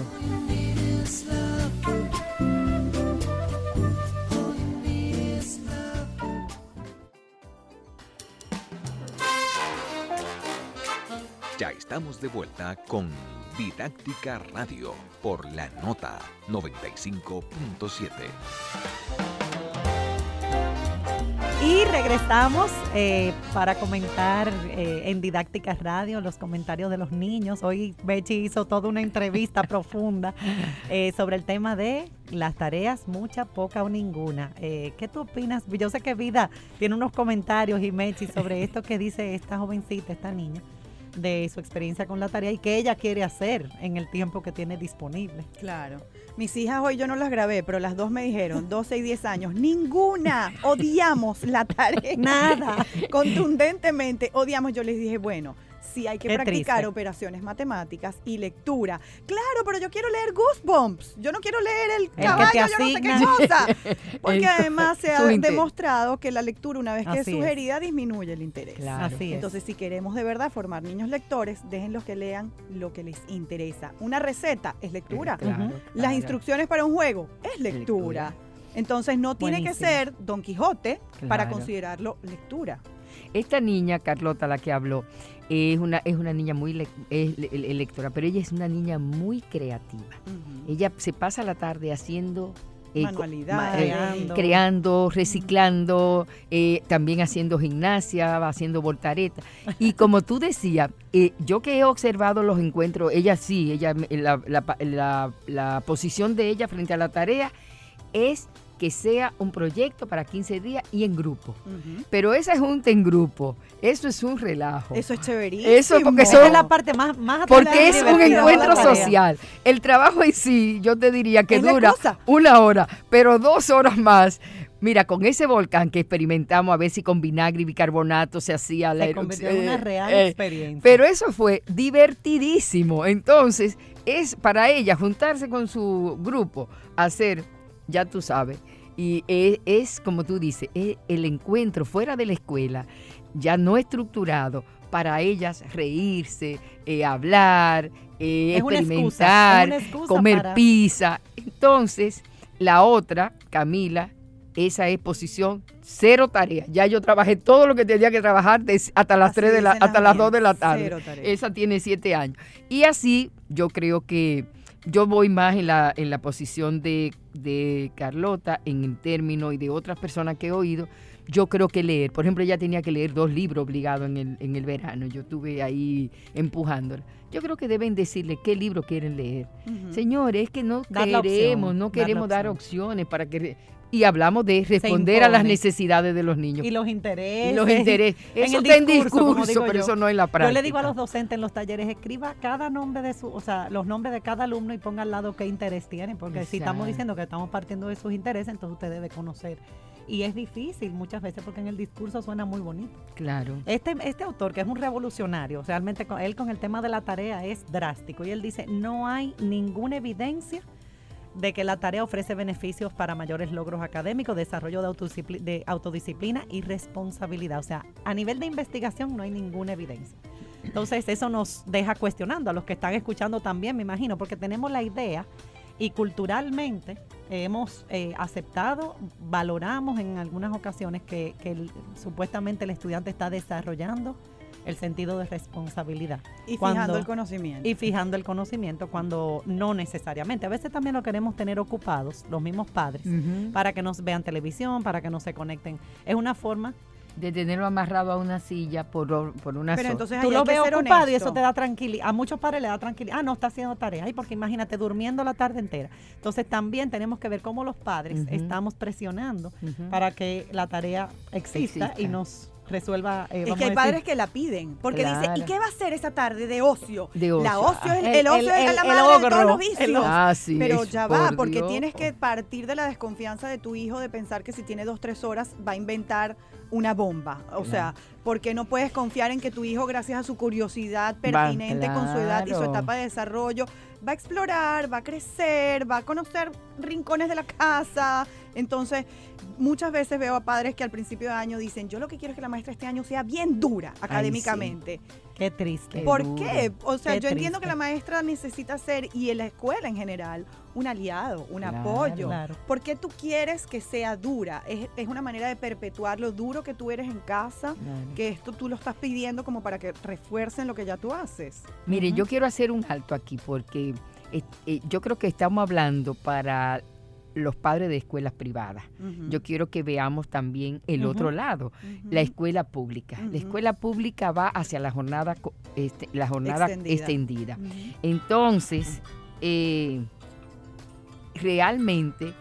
Ya estamos de vuelta con Didáctica Radio por la nota 95.7. Y regresamos eh, para comentar eh, en Didácticas Radio los comentarios de los niños. Hoy Bechi hizo toda una entrevista profunda eh, sobre el tema de las tareas, mucha, poca o ninguna. ¿Qué tú opinas? Yo sé que Vida tiene unos comentarios y Mechi sobre esto que dice esta jovencita, esta niña de su experiencia con la tarea y qué ella quiere hacer en el tiempo que tiene disponible. Claro. Mis hijas hoy yo no las grabé, pero las dos me dijeron, 12 y 10 años, ninguna, odiamos la tarea. Nada. Contundentemente, odiamos. Yo les dije, bueno, si hay que practicar operaciones matemáticas y lectura. Claro, pero yo quiero leer Goosebumps. Yo no quiero leer el, caballo, yo no sé qué cosa. Porque además se ha demostrado que la lectura, una vez que es sugerida, disminuye el interés. Así Entonces, si queremos de verdad formar niños lectores, déjenlos que lean lo que les interesa. Una receta es lectura. Las instrucciones para un juego es lectura. Entonces no tiene que ser Don Quijote para considerarlo lectura. Esta niña, Carlota, la que habló, es una, es una niña muy lectora, pero ella es una niña muy creativa. Ella se pasa la tarde haciendo eh, Manualidad, eh, creando. reciclando, eh, también haciendo gimnasia, haciendo voltareta. Y como tú decías, yo que he observado los encuentros, ella sí, ella la, la, la posición de ella frente a la tarea es que sea un proyecto para 15 días y en grupo. Pero esa junta en grupo, eso es un relajo. Eso es chéverísimo. Eso porque es la parte más, más Porque es un encuentro social. El trabajo en sí, yo te diría que dura una hora, pero dos horas más. Mira, con ese volcán que experimentamos a ver si con vinagre y bicarbonato se hacía la erupción. una real eh, experiencia. Pero eso fue divertidísimo. Entonces, es para ella juntarse con su grupo, hacer ya tú sabes. Y es, como tú dices, es el encuentro fuera de la escuela, ya no estructurado, para ellas reírse, eh, hablar, eh, experimentar, comer pizza. Entonces, la otra, Camila, esa es posición cero tarea. Ya yo trabajé todo lo que tenía que trabajar hasta las tres de la, hasta las 2 de la tarde. Esa tiene siete años. Y así yo creo que yo voy más en la, en la posición de, de Carlota, en el término y de otras personas que he oído. Yo creo que leer, por ejemplo, ella tenía que leer dos libros obligados en el, en el verano. Yo estuve ahí empujándola. Yo creo que deben decirle qué libro quieren leer. Señores, es que no queremos, no queremos dar, opciones para que y hablamos de responder a las necesidades de los niños. Y los intereses. los intereses. Eso está en discurso, pero eso no es la práctica. Yo le digo a los docentes en los talleres, escriba cada nombre de su, o sea, los nombres de cada alumno y ponga al lado qué interés tiene, porque si estamos diciendo que estamos partiendo de sus intereses, entonces usted debe conocer. Y es difícil muchas veces porque en el discurso suena muy bonito. Claro. Este, este autor, que es un revolucionario, realmente él con el tema de la tarea es drástico y él dice, no hay ninguna evidencia de que la tarea ofrece beneficios para mayores logros académicos, desarrollo de, de autodisciplina y responsabilidad. O sea, a nivel de investigación no hay ninguna evidencia. Entonces eso nos deja cuestionando a los que están escuchando también, me imagino, porque tenemos la idea y culturalmente hemos eh, aceptado, valoramos en algunas ocasiones que, supuestamente el estudiante está desarrollando el sentido de responsabilidad. Y fijando el conocimiento. Y fijando el conocimiento cuando no necesariamente. A veces también lo queremos tener ocupados, los mismos padres, para que nos vean televisión, para que no se conecten. Es una forma de tenerlo amarrado a una silla por, por una Pero entonces tú lo ves ocupado y eso te da tranquilidad. A muchos padres le da tranquilidad. Ah, no está haciendo tarea. Ay, porque imagínate durmiendo la tarde entera. Entonces también tenemos que ver cómo los padres estamos presionando para que la tarea exista. y nos resuelva. Eh, es que hay padres que la piden, porque dice, ¿y qué va a hacer esa tarde de ocio? La ocio es, el, ocio es la madre de todos los vicios. Ah, Pero ya va, porque tienes que partir de la desconfianza de tu hijo de pensar que si tiene dos, tres horas va a inventar una bomba. O sea, porque no puedes confiar en que tu hijo, gracias a su curiosidad pertinente con su edad y su etapa de desarrollo, va a explorar, va a crecer, va a conocer rincones de la casa. Entonces, muchas veces veo a padres que al principio de año dicen, yo lo que quiero es que la maestra este año sea bien dura académicamente. Qué triste. ¿Por qué? O sea, yo entiendo que la maestra necesita ser, y en la escuela en general, un aliado, un apoyo. ¿Por qué tú quieres que sea dura? Es, una manera de perpetuar lo duro que tú eres en casa, que esto tú lo estás pidiendo como para que refuercen lo que ya tú haces. Mire, yo quiero hacer un alto aquí porque eh, eh, yo creo que estamos hablando para los padres de escuelas privadas. Yo quiero que veamos también el otro lado, la escuela pública. La escuela pública va hacia la jornada, este, la jornada extendida. Entonces, eh, realmente,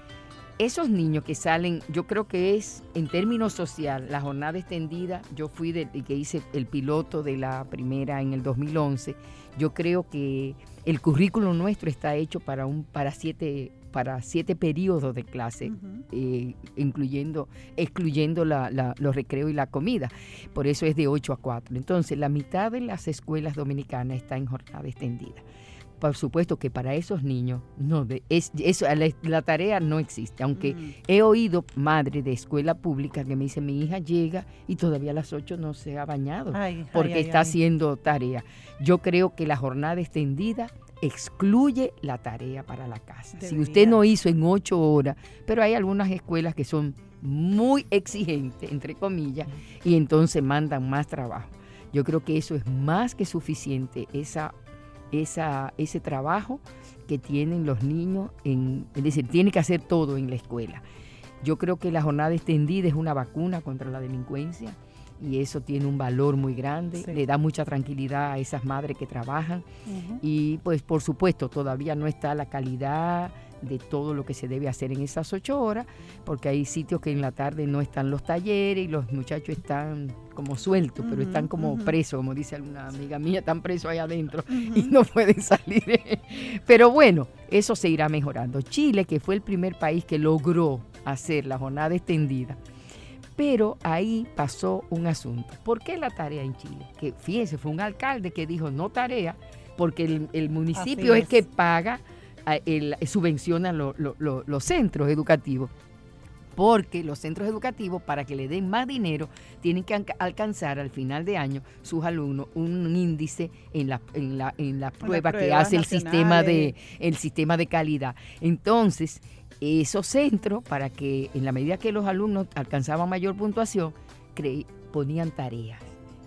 esos niños que salen, yo creo que es en términos social, la jornada extendida, yo fui de, que hice el piloto de la primera en el 2011, yo creo que el currículum nuestro está hecho para un para siete para siete periodos de clase, eh, incluyendo, excluyendo los recreos y la comida. Por eso es de 8 a 4. Entonces, la mitad de las escuelas dominicanas está en jornada extendida por supuesto que para esos niños no es, la, tarea no existe, aunque mm. he oído madre de escuela pública que me dice mi hija llega y todavía a las 8 no se ha bañado porque está haciendo tarea. Yo creo que la jornada extendida excluye la tarea para la casa. Si usted no hizo en 8 horas, pero hay algunas escuelas que son muy exigentes, entre comillas, y entonces mandan más trabajo. Yo creo que eso es más que suficiente, esa esa, ese trabajo que tienen los niños, en, es decir, tiene que hacer todo en la escuela. Yo creo que la jornada extendida es una vacuna contra la delincuencia y eso tiene un valor muy grande, le da mucha tranquilidad a esas madres que trabajan y pues por supuesto todavía no está la calidad de todo lo que se debe hacer en esas ocho horas, porque hay sitios que en la tarde no están los talleres y los muchachos están como sueltos, pero están como presos, como dice alguna amiga mía, están presos ahí adentro y no pueden salir. pero bueno, eso se irá mejorando. Chile, que fue el primer país que logró hacer la jornada extendida, pero ahí pasó un asunto. ¿Por qué la tarea en Chile? Que fíjense, fue un alcalde que dijo no tarea, porque el, municipio es. que paga, el, subvenciona los centros educativos. Porque los centros educativos, para que le den más dinero, tienen que alcanzar al final de año sus alumnos un índice en la, en la, en la prueba que hace el sistema, de, el sistema de calidad. Entonces, esos centros, para que en la medida que los alumnos alcanzaban mayor puntuación, ponían tareas.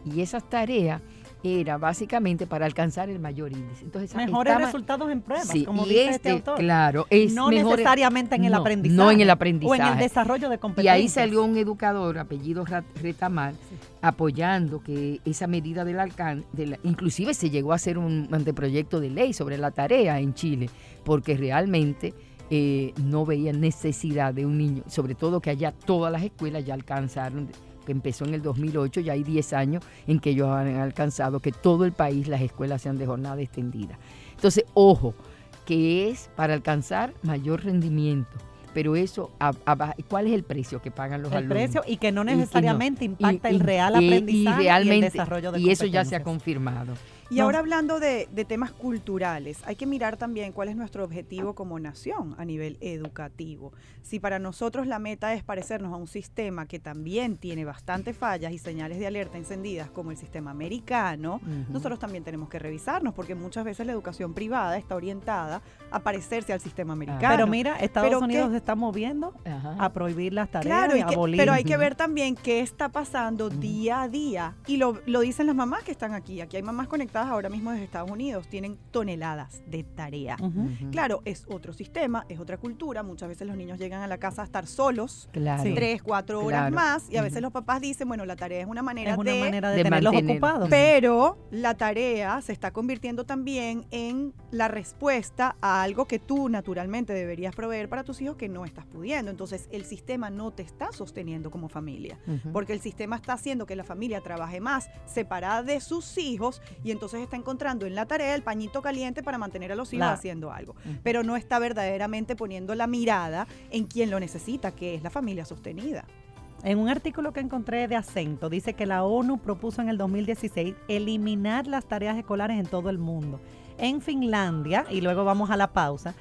Y esas tareas era básicamente para alcanzar el mayor índice. Entonces, Mejores resultados en pruebas, como dice este, este, autor. Claro, es no necesariamente en el aprendizaje. No en el aprendizaje. O en el desarrollo de competencias. Y ahí salió un educador, apellido Retamal, apoyando que esa medida del alcance, inclusive se llegó a hacer un anteproyecto de ley sobre la tarea en Chile, porque realmente eh, no veía necesidad de un niño, sobre todo que allá todas las escuelas ya alcanzaron, que empezó en el 2008, ya hay 10 años en que ellos han alcanzado que todo el país las escuelas sean de jornada extendida. Entonces, ojo, que es para alcanzar mayor rendimiento pero eso, ¿cuál es el precio que pagan los alumnos? El precio y que no necesariamente impacta el real aprendizaje y, el desarrollo de Y eso ya se ha confirmado. Y ahora hablando de, temas culturales, hay que mirar también cuál es nuestro objetivo como nación a nivel educativo. Si para nosotros la meta es parecernos a un sistema que también tiene bastantes fallas y señales de alerta encendidas como el sistema americano, nosotros también tenemos que revisarnos porque muchas veces la educación privada está orientada a parecerse al sistema americano. pero mira, Estados Unidos se está moviendo a prohibir las tareas y, a abolir. Pero hay que ver también qué está pasando día a día. Y lo, lo dicen las mamás que están aquí. Aquí hay mamás conectadas ahora mismo desde Estados Unidos, tienen toneladas de tarea. Claro, es otro sistema, es otra cultura. Muchas veces los niños llegan a la casa a estar solos, tres, cuatro horas más, y a veces los papás dicen, bueno, la tarea es una manera, una de, manera de, tenerlos ocupados. Pero la tarea se está convirtiendo también en la respuesta a algo que tú naturalmente deberías proveer para tus hijos que no estás pudiendo. Entonces, el sistema no te está sosteniendo como familia, porque el sistema está haciendo que la familia trabaje más separada de sus hijos y entonces está encontrando en la tarea el pañito caliente para mantener a los hijos haciendo algo, pero no está verdaderamente poniendo la mirada en quien lo necesita, que es la familia sostenida. En un artículo que encontré de acento, dice que la ONU propuso en el 2016 eliminar las tareas escolares en todo el mundo. En Finlandia, y luego vamos a la pausa,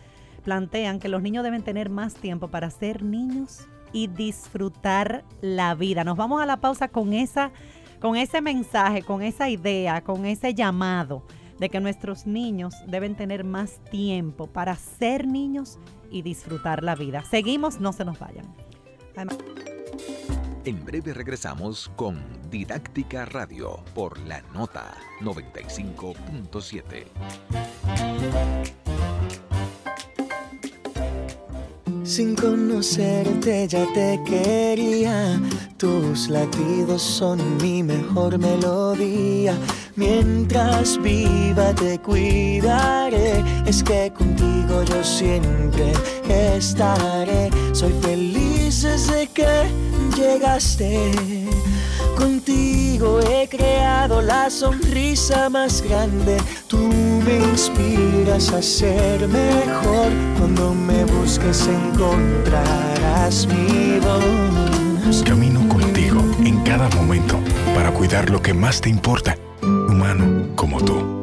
plantean que los niños deben tener más tiempo para ser niños y disfrutar la vida. Nos vamos a la pausa con esa con ese mensaje, con esa idea, con ese llamado de que nuestros niños deben tener más tiempo para ser niños y disfrutar la vida. Seguimos, no se nos vayan. En breve regresamos con Didáctica Radio por la nota 95.7. Sin conocerte ya te quería, tus latidos son mi mejor melodía. Mientras viva te cuidaré, es que contigo yo siempre estaré. Soy feliz desde que llegaste. Contigo he creado la sonrisa más grande, tú me inspiras inspiras a ser mejor. Cuando me busques encontrarás mi voz. Camino contigo en cada momento para cuidar lo que más te importa, humano como tú.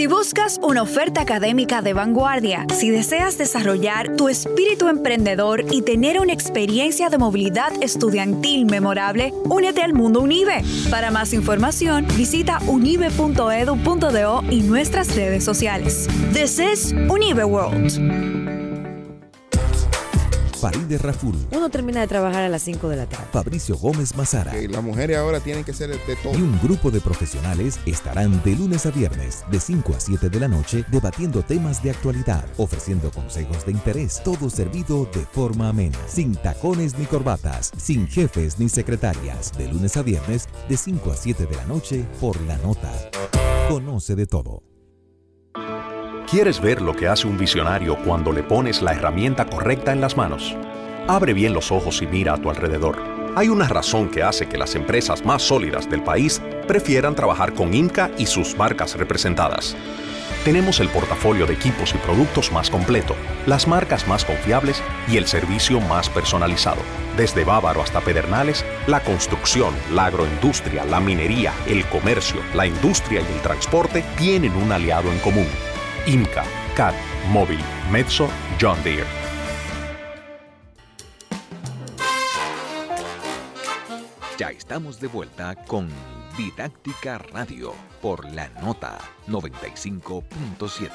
Si buscas una oferta académica de vanguardia, si deseas desarrollar tu espíritu emprendedor y tener una experiencia de movilidad estudiantil memorable, únete al mundo UNIBE. Para más información, visita unibe.edu.do y nuestras redes sociales. This is Unive World. Faride Raful. Uno termina de trabajar a las 5 de la tarde. Fabricio Gómez Mazara. las mujeres ahora tienen que ser de todo. Y un grupo de profesionales estarán de lunes a viernes, de 5 a 7 de la noche, debatiendo temas de actualidad, ofreciendo consejos de interés, todo servido de forma amena, sin tacones ni corbatas, sin jefes ni secretarias, de lunes a viernes, de 5 a 7 de la noche, por la nota. Conoce de todo. ¿Quieres ver lo que hace un visionario cuando le pones la herramienta correcta en las manos? Abre bien los ojos y mira a tu alrededor. Hay una razón que hace que las empresas más sólidas del país prefieran trabajar con INCA y sus marcas representadas. Tenemos el portafolio de equipos y productos más completo, las marcas más confiables y el servicio más personalizado. Desde Bávaro hasta Pedernales, la construcción, la agroindustria, la minería, el comercio, la industria y el transporte tienen un aliado en común IMCA, CAT, Móvil, Metso, John Deere. Ya estamos de vuelta con Didáctica Radio por la nota 95.7.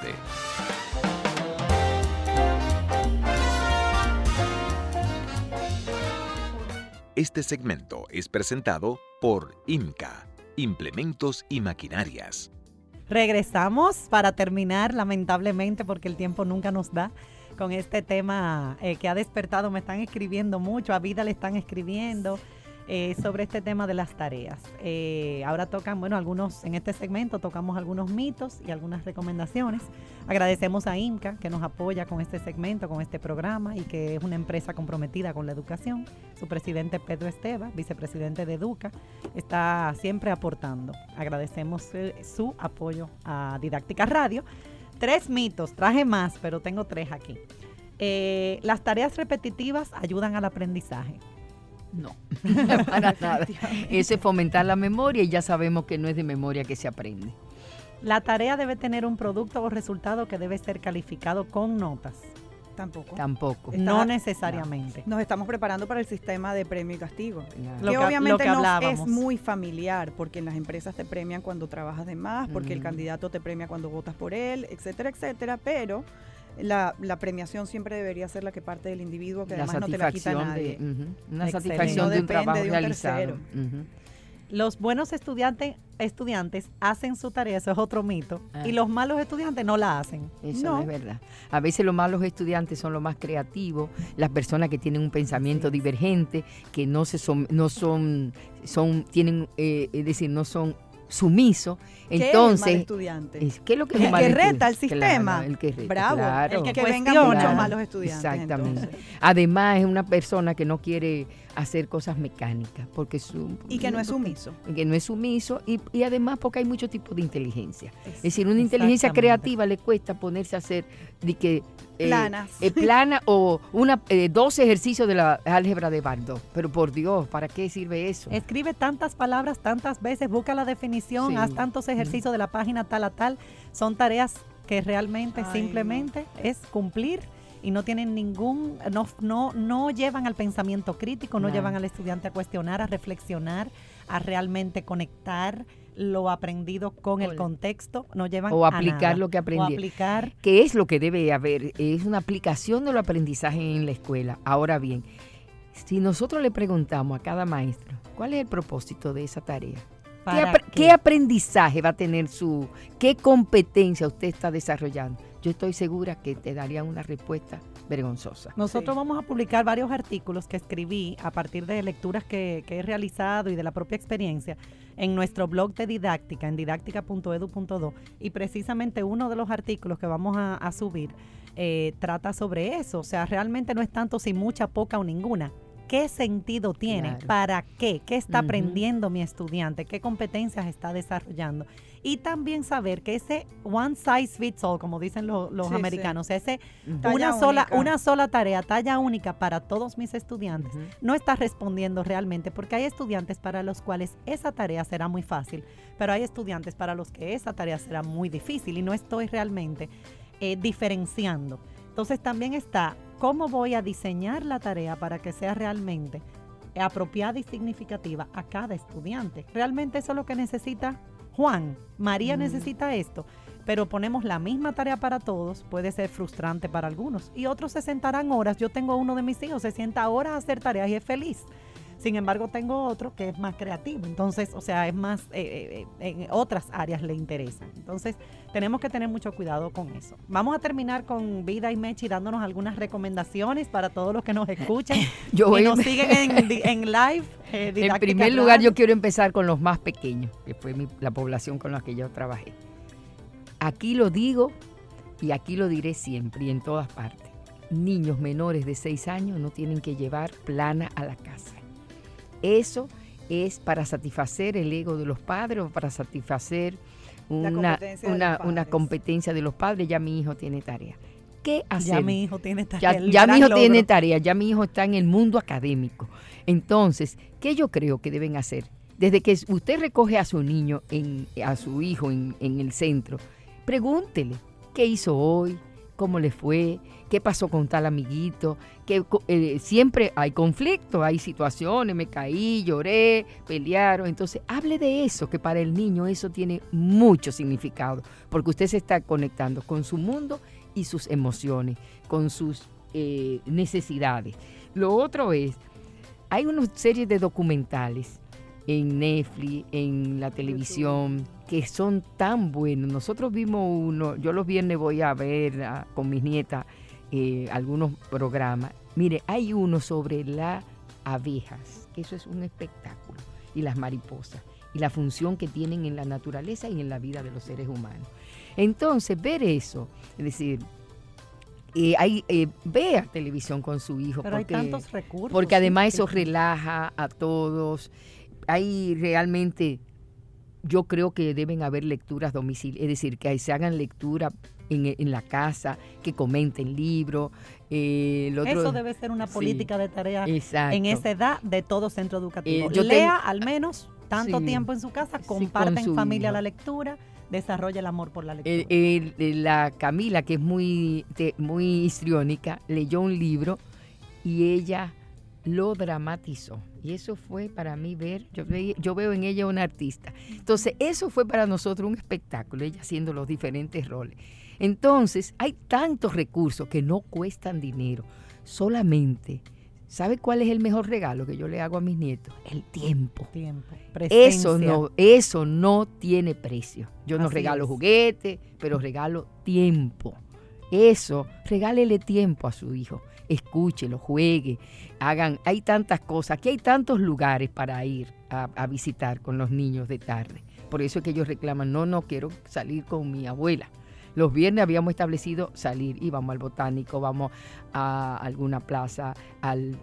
Este segmento es presentado por IMCA, Implementos y Maquinarias Regresamos para terminar, lamentablemente, porque el tiempo nunca nos da, con este tema eh, que ha despertado. Me están escribiendo mucho, a Vida le están escribiendo. Eh, sobre este tema de las tareas. Eh, ahora tocan, bueno, algunos, en este segmento tocamos algunos mitos y algunas recomendaciones. Agradecemos a INCA que nos apoya con este segmento, con este programa y que es una empresa comprometida con la educación. Su presidente Pedro Esteba, vicepresidente de Educa, está siempre aportando. Agradecemos eh, su apoyo a Didáctica Radio. Tres mitos, traje más, pero tengo tres aquí. las tareas repetitivas ayudan al aprendizaje. No, para nada. Ese es fomentar la memoria y ya sabemos que no es de memoria que se aprende. La tarea debe tener un producto o resultado que debe ser calificado con notas. Tampoco. Tampoco. no necesariamente. Nos estamos preparando para el sistema de premio y castigo. Lo que, obviamente no es muy familiar, porque en las empresas te premian cuando trabajas de más, porque el candidato te premia cuando votas por él, etcétera, etcétera. Pero la, la, premiación siempre debería ser la que parte del individuo, que además no te la quita nadie. Una satisfacción de un trabajo realizado. Los buenos estudiantes, estudiantes hacen su tarea, eso es otro mito, y ah. los malos estudiantes no la hacen. Eso no. es verdad. A veces los malos estudiantes son los más creativos, las personas que tienen un pensamiento divergente, que no se son, no son, son, tienen, eh, es decir, no son sumiso. Entonces, ¿Qué es, estudiante? ¿qué es lo que es el que reta el sistema. el que reta, Bravo, claro. el que, vengan muchos malos estudiantes. Exactamente. Además, es una persona que no quiere hacer cosas mecánicas porque su, y que no es sumiso y que no es sumiso y, y además porque hay mucho tipo de inteligencia es, decir una inteligencia creativa le cuesta ponerse a hacer de que eh, planas eh, plana o una eh, dos ejercicios de la álgebra de Bardot pero por Dios para qué sirve eso escribe tantas palabras tantas veces busca la definición haz tantos ejercicios de la página tal a tal son tareas que realmente simplemente es cumplir y no tienen ningún, no, no, no llevan al pensamiento crítico, no, llevan al estudiante a cuestionar, a reflexionar, a realmente conectar lo aprendido con el contexto, no llevan o aplicar lo que aprendí. O aplicar. ¿Qué es lo que debe haber? Es una aplicación de lo aprendizaje en la escuela. Ahora bien, si nosotros le preguntamos a cada maestro, ¿cuál es el propósito de esa tarea? ¿Qué, qué aprendizaje va a tener su, qué competencia usted está desarrollando? yo estoy segura que te darían una respuesta vergonzosa. Nosotros vamos a publicar varios artículos que escribí a partir de lecturas que, he realizado y de la propia experiencia en nuestro blog de didáctica, en didáctica.edu.do. Y precisamente uno de los artículos que vamos a, subir eh, trata sobre eso. O sea, realmente no es tanto si mucha, poca o ninguna. ¿Qué sentido tiene? ¿Para qué? ¿Qué está aprendiendo mi estudiante? ¿Qué competencias está desarrollando? y también saber que ese one size fits all, como dicen los americanos, ese una sola, una sola tarea, talla única para todos mis estudiantes, no está respondiendo realmente, porque hay estudiantes para los cuales esa tarea será muy fácil, pero hay estudiantes para los que esa tarea será muy difícil y no estoy realmente eh, diferenciando. Entonces también está cómo voy a diseñar la tarea para que sea realmente apropiada y significativa a cada estudiante. Realmente eso es lo que necesita Juan, María necesita esto, pero ponemos la misma tarea para todos, puede ser frustrante para algunos. Y otros se sentarán horas. Yo tengo uno de mis hijos, se sienta horas a hacer tareas y es feliz. Sin embargo, tengo otro que es más creativo. Entonces, o sea, es más, eh, eh, en otras áreas le interesan. Entonces, tenemos que tener mucho cuidado con eso. Vamos a terminar con Vida y Mechi dándonos algunas recomendaciones para todos los que nos escuchan yo y nos siguen en, live. Eh, en primer lugar, yo quiero empezar con los más pequeños, que fue la población con la que yo trabajé. Aquí lo digo y aquí lo diré siempre y en todas partes. Niños menores de 6 años no tienen que llevar plana a la casa. Eso es para satisfacer el ego de los padres o para satisfacer una, una, competencia de los padres. Ya mi hijo tiene tarea. ¿Qué hacer? Ya mi hijo tiene tarea. Ya, mi hijo tiene tarea, ya mi hijo está en el mundo académico. Entonces, ¿qué yo creo que deben hacer? Desde que usted recoge a su niño, en, a su hijo en, en el centro, pregúntele qué hizo hoy, cómo le fue, qué pasó con tal amiguito, que eh, siempre hay conflicto, hay situaciones, me caí, lloré, pelearon. Entonces, hable de eso, que para el niño eso tiene mucho significado, porque usted se está conectando con su mundo y sus emociones, con sus eh, necesidades. Lo otro es, hay una serie de documentales en Netflix, en la televisión, que son tan buenos. Nosotros vimos uno, yo los viernes voy a ver ah, con mis nietas eh, algunos programas. Mire, hay uno sobre las abejas, que eso es un espectáculo, y las mariposas, y la función que tienen en la naturaleza y en la vida de los seres humanos. Entonces, ver eso, es decir, eh, hay, eh, vea televisión con su hijo. Pero porque, hay tantos recursos. Porque además eso relaja a todos. Hay realmente yo creo que deben haber lecturas domiciliarias, es decir, que se hagan lectura en, la casa, que comenten libros. Eh, Eso debe ser una política de tarea en esa edad de todo centro educativo. Eh, yo Lea al menos tanto tiempo en su casa, comparta en familia la lectura desarrolla el amor por la lectura. la Camila, que es muy, muy histriónica, leyó un libro y ella lo dramatizó. Y eso fue para mí ver, yo, yo veo en ella una artista. Entonces, eso fue para nosotros un espectáculo, ella haciendo los diferentes roles. Entonces, hay tantos recursos que no cuestan dinero, solamente. ¿Sabe cuál es el mejor regalo que yo le hago a mis nietos? El tiempo. Tiempo. Eso no, eso no tiene precio. Yo no regalo juguetes, pero regalo tiempo. Eso, regálele tiempo a su hijo escúchelo, juegue, hagan, hay tantas cosas, aquí hay tantos lugares para ir a, visitar con los niños de tarde. Por eso es que ellos reclaman, no, no quiero salir con mi abuela. Los viernes habíamos establecido salir, íbamos al botánico, vamos a alguna plaza, al,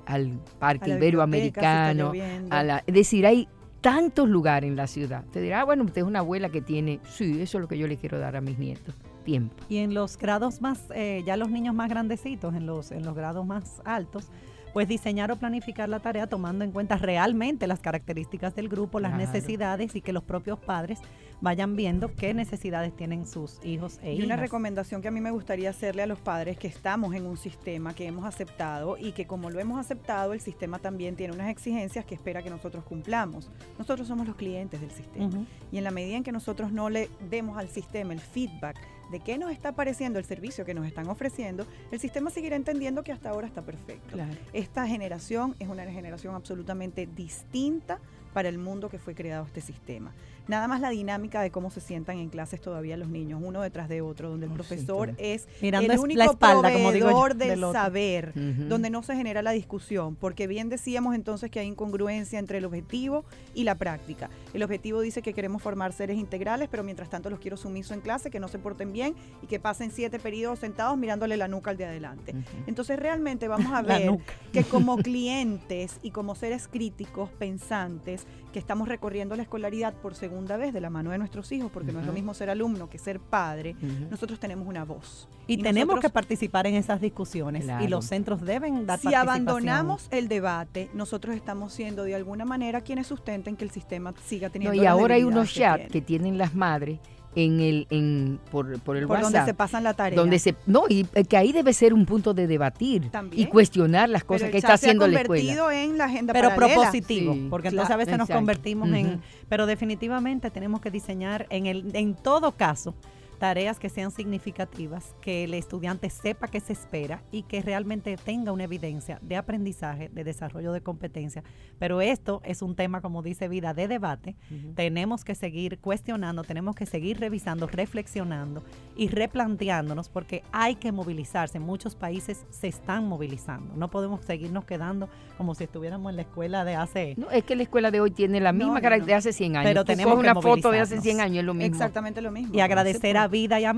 Parque Iberoamericano. es decir, hay tantos lugares en la ciudad. Te dirá, ah, bueno, usted es una abuela que tiene, sí, eso es lo que yo le quiero dar a mis nietos tiempo. Y en los grados más, eh, ya los niños más grandecitos, en los, en los grados más altos, pues diseñar o planificar la tarea tomando en cuenta realmente las características del grupo, las necesidades y que los propios padres vayan viendo qué necesidades tienen sus hijos e Y una recomendación que a mí me gustaría hacerle a los padres que estamos en un sistema que hemos aceptado y que como lo hemos aceptado, el sistema también tiene unas exigencias que espera que nosotros cumplamos. Nosotros somos los clientes del sistema y en la medida en que nosotros no le demos al sistema el feedback de qué nos está pareciendo el servicio que nos están ofreciendo, el sistema seguirá entendiendo que hasta ahora está perfecto. Esta generación es una generación absolutamente distinta para el mundo que fue creado este sistema. Nada más la dinámica de cómo se sientan en clases todavía los niños, uno detrás de otro, donde el oh, profesor es el único proveedor del, saber, donde no se genera la discusión, porque bien decíamos entonces que hay incongruencia entre el objetivo y la práctica. El objetivo dice que queremos formar seres integrales, pero mientras tanto los quiero sumiso en clase, que no se porten bien y que pasen siete periodos sentados mirándole la nuca al de adelante. Entonces realmente vamos a ver que como clientes y como seres críticos, pensantes, padres que estamos recorriendo la escolaridad por segunda vez de la mano de nuestros hijos, porque no es lo mismo ser alumno que ser padre, nosotros tenemos una voz. Y, tenemos que participar en esas discusiones y los centros deben dar Si abandonamos el debate, nosotros estamos siendo de alguna manera quienes sustenten que el sistema siga teniendo no, y ahora hay unos chats que tienen las madres en el en por, por el por WhatsApp donde se pasan la tarea. donde se no y que ahí debe ser un punto de debatir y cuestionar las cosas que está haciendo la escuela. en la agenda pero propositivo porque entonces a veces nos convertimos en pero definitivamente tenemos que diseñar en el en todo caso tareas que sean significativas, que el estudiante sepa qué se espera y que realmente tenga una evidencia de aprendizaje, de desarrollo de competencia. Pero esto es un tema, como dice Vida, de debate. Tenemos que seguir cuestionando, tenemos que seguir revisando, reflexionando y replanteándonos porque hay que movilizarse. Muchos países se están movilizando. No podemos seguirnos quedando como si estuviéramos en la escuela de hace... No, es que la escuela de hoy tiene la misma carácter de hace 100 años. Pero tenemos una foto de hace 100 años, es lo mismo. Exactamente lo mismo. Y agradecer a Vida y a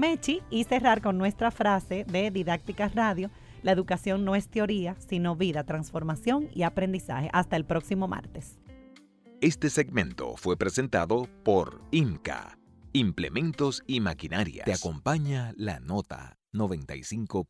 y cerrar con nuestra frase de Didácticas Radio. La educación no es teoría, sino vida, transformación y aprendizaje. Hasta el próximo martes. Este segmento fue presentado por IMCA, Implementos y Maquinaria. Te acompaña la nota 95.